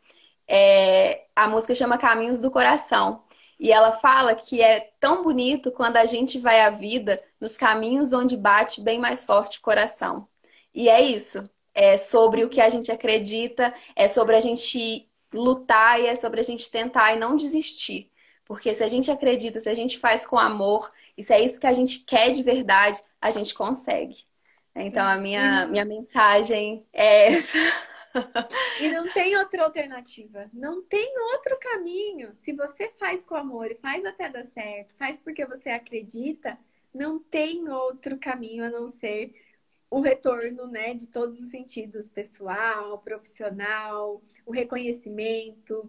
É, a música chama Caminhos do Coração. E ela fala que é tão bonito quando a gente vai à vida nos caminhos onde bate bem mais forte o coração. E é isso é sobre o que a gente acredita, é sobre a gente lutar e é sobre a gente tentar e não desistir. Porque se a gente acredita, se a gente faz com amor, e se é isso que a gente quer de verdade, a gente consegue. Então a minha, minha mensagem é essa. e não tem outra alternativa, não tem outro caminho. Se você faz com amor e faz até dar certo, faz porque você acredita, não tem outro caminho a não ser o retorno, né, de todos os sentidos, pessoal, profissional, o reconhecimento,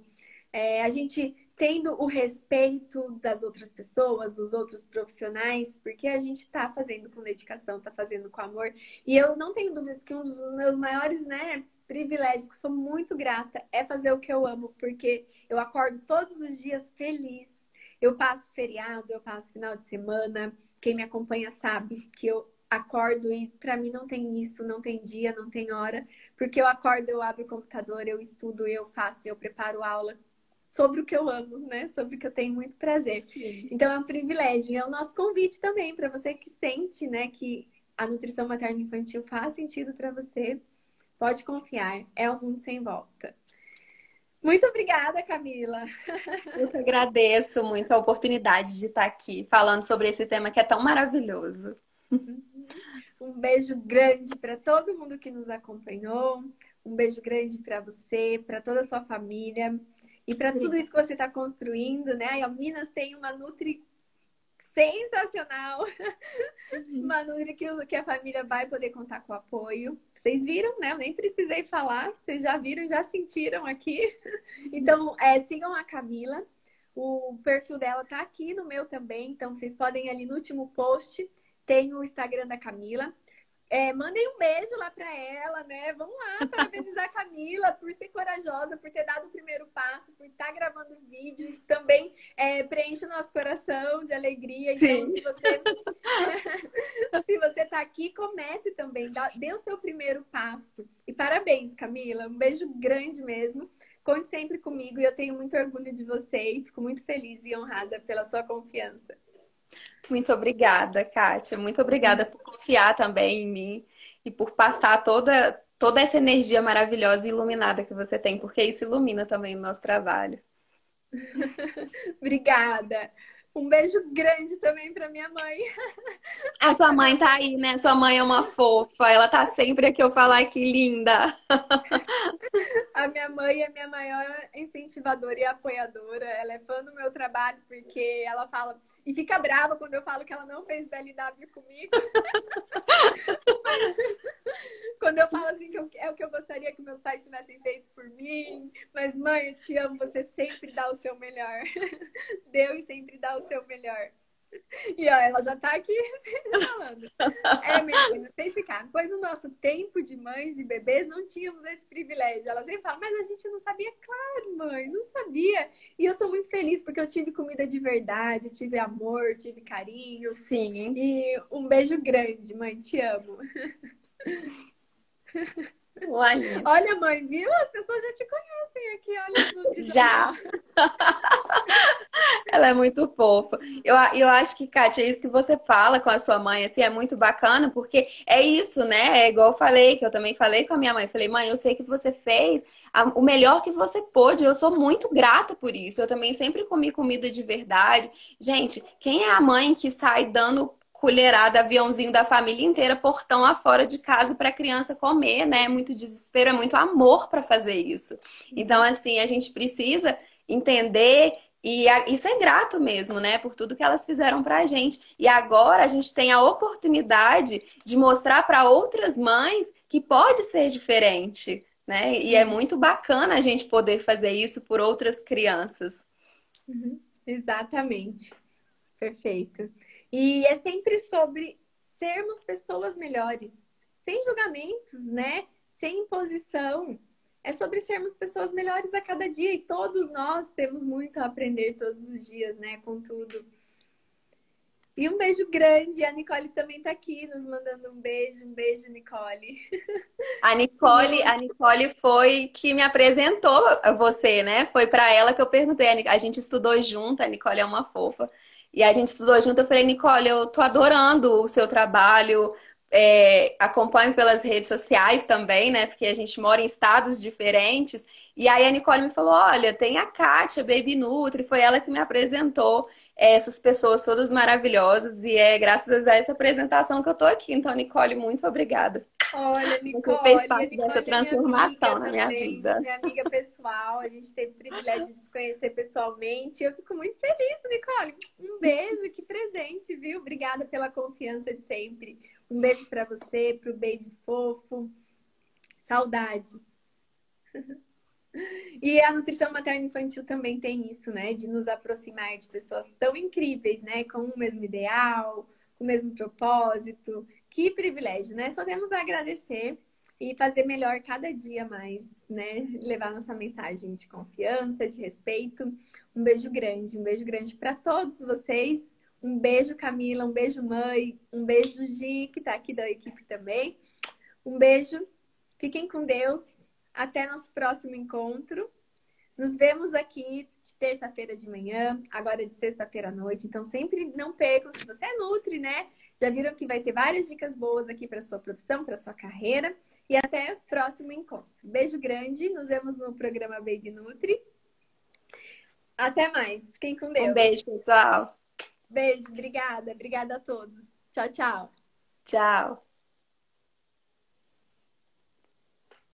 é, a gente tendo o respeito das outras pessoas, dos outros profissionais, porque a gente está fazendo com dedicação, está fazendo com amor. E eu não tenho dúvidas que um dos meus maiores, né, privilégios, que sou muito grata, é fazer o que eu amo, porque eu acordo todos os dias feliz. Eu passo feriado, eu passo final de semana. Quem me acompanha sabe que eu acordo e para mim não tem isso, não tem dia, não tem hora, porque eu acordo, eu abro o computador, eu estudo, eu faço, eu preparo aula sobre o que eu amo, né? Sobre o que eu tenho muito prazer. Sim. Então é um privilégio. E é o nosso convite também para você que sente, né, que a nutrição materna infantil faz sentido para você. Pode confiar, é um mundo sem volta. Muito obrigada, Camila. *laughs* Eu que agradeço muito a oportunidade de estar aqui falando sobre esse tema que é tão maravilhoso. Um beijo grande para todo mundo que nos acompanhou. Um beijo grande para você, para toda a sua família. E para tudo isso que você está construindo, né? A Minas tem uma Nutri sensacional. uma Nutri que, que a família vai poder contar com apoio. Vocês viram, né? Eu nem precisei falar. Vocês já viram, já sentiram aqui. Então, é, sigam a Camila. O perfil dela tá aqui no meu também. Então, vocês podem ali no último post. Tem o Instagram da Camila. É, mandem um beijo lá para ela, né? Vamos lá parabenizar a Camila por ser corajosa, por ter dado o primeiro passo, por estar tá gravando vídeo. Isso também é, preenche o nosso coração de alegria. Então, Sim. se você *laughs* se você está aqui, comece também, dá, dê o seu primeiro passo. E parabéns, Camila. Um beijo grande mesmo. Conte sempre comigo e eu tenho muito orgulho de você e fico muito feliz e honrada pela sua confiança. Muito obrigada, Kátia. Muito obrigada por confiar também em mim e por passar toda, toda essa energia maravilhosa e iluminada que você tem, porque isso ilumina também o nosso trabalho. *laughs* obrigada. Um beijo grande também para minha mãe. A sua mãe tá aí, né? Sua mãe é uma fofa. Ela tá sempre aqui eu falar que linda. *laughs* A minha mãe é minha maior incentivadora e apoiadora. Ela é fã do meu trabalho porque ela fala e fica brava quando eu falo que ela não fez BLW comigo. *laughs* quando eu falo assim que eu, é o que eu gostaria que meus pais tivessem feito por mim. Mas mãe, eu te amo. Você sempre dá o seu melhor. *laughs* Deus sempre dá o seu melhor. *laughs* E ó, ela já tá aqui *laughs* falando. É, menina, tem esse cara. Pois o nosso tempo de mães e bebês não tínhamos esse privilégio. Ela sempre fala, mas a gente não sabia. Claro, mãe, não sabia. E eu sou muito feliz porque eu tive comida de verdade, tive amor, tive carinho. Sim. E um beijo grande, mãe, te amo. *laughs* Olha. olha, mãe, viu? As pessoas já te conhecem aqui, olha. Já. Ela é muito fofa. Eu, eu acho que, Kátia, é isso que você fala com a sua mãe, assim, é muito bacana, porque é isso, né? É igual eu falei, que eu também falei com a minha mãe. Falei, mãe, eu sei que você fez o melhor que você pôde. Eu sou muito grata por isso. Eu também sempre comi comida de verdade. Gente, quem é a mãe que sai dando colherada, aviãozinho da família inteira, portão lá fora de casa para a criança comer, né? É muito desespero, é muito amor para fazer isso. Então, assim, a gente precisa entender e isso é grato mesmo, né? Por tudo que elas fizeram pra gente. E agora a gente tem a oportunidade de mostrar para outras mães que pode ser diferente, né? E é muito bacana a gente poder fazer isso por outras crianças. Uhum. Exatamente. Perfeito. E é sempre sobre sermos pessoas melhores, sem julgamentos, né? Sem imposição. É sobre sermos pessoas melhores a cada dia e todos nós temos muito a aprender todos os dias, né? Com tudo. E um beijo grande. A Nicole também está aqui nos mandando um beijo. Um beijo, Nicole. A Nicole, a Nicole foi que me apresentou a você, né? Foi para ela que eu perguntei. A gente estudou junto, a Nicole é uma fofa. E a gente estudou junto. Eu falei, Nicole, eu tô adorando o seu trabalho. É, acompanho pelas redes sociais também, né? Porque a gente mora em estados diferentes. E aí a Nicole me falou: olha, tem a Kátia, Baby Nutri, foi ela que me apresentou essas pessoas todas maravilhosas. E é graças a essa apresentação que eu tô aqui. Então, Nicole, muito obrigada. Olha, Nicole, Você fez parte Nicole dessa minha transformação amiga na minha também, vida. Minha amiga pessoal, a gente teve o privilégio de se conhecer pessoalmente. Eu fico muito feliz, Nicole. Um beijo, que presente, viu? Obrigada pela confiança de sempre. Um beijo para você, pro baby fofo. Saudades. E a nutrição materna infantil também tem isso, né? De nos aproximar de pessoas tão incríveis, né? Com o mesmo ideal, com o mesmo propósito. Que privilégio, né? Só temos a agradecer e fazer melhor cada dia mais, né? Levar nossa mensagem de confiança, de respeito. Um beijo grande, um beijo grande para todos vocês. Um beijo, Camila, um beijo, mãe, um beijo, Gi, que tá aqui da equipe também. Um beijo, fiquem com Deus até nosso próximo encontro. Nos vemos aqui de terça-feira de manhã, agora de sexta-feira à noite. Então, sempre não percam, se você é Nutri, né? Já viram que vai ter várias dicas boas aqui para sua profissão, para sua carreira. E até o próximo encontro. Beijo grande, nos vemos no programa Baby Nutri. Até mais. Fiquem com Deus. Um beijo, pessoal. Beijo, obrigada. Obrigada a todos. Tchau, tchau. Tchau.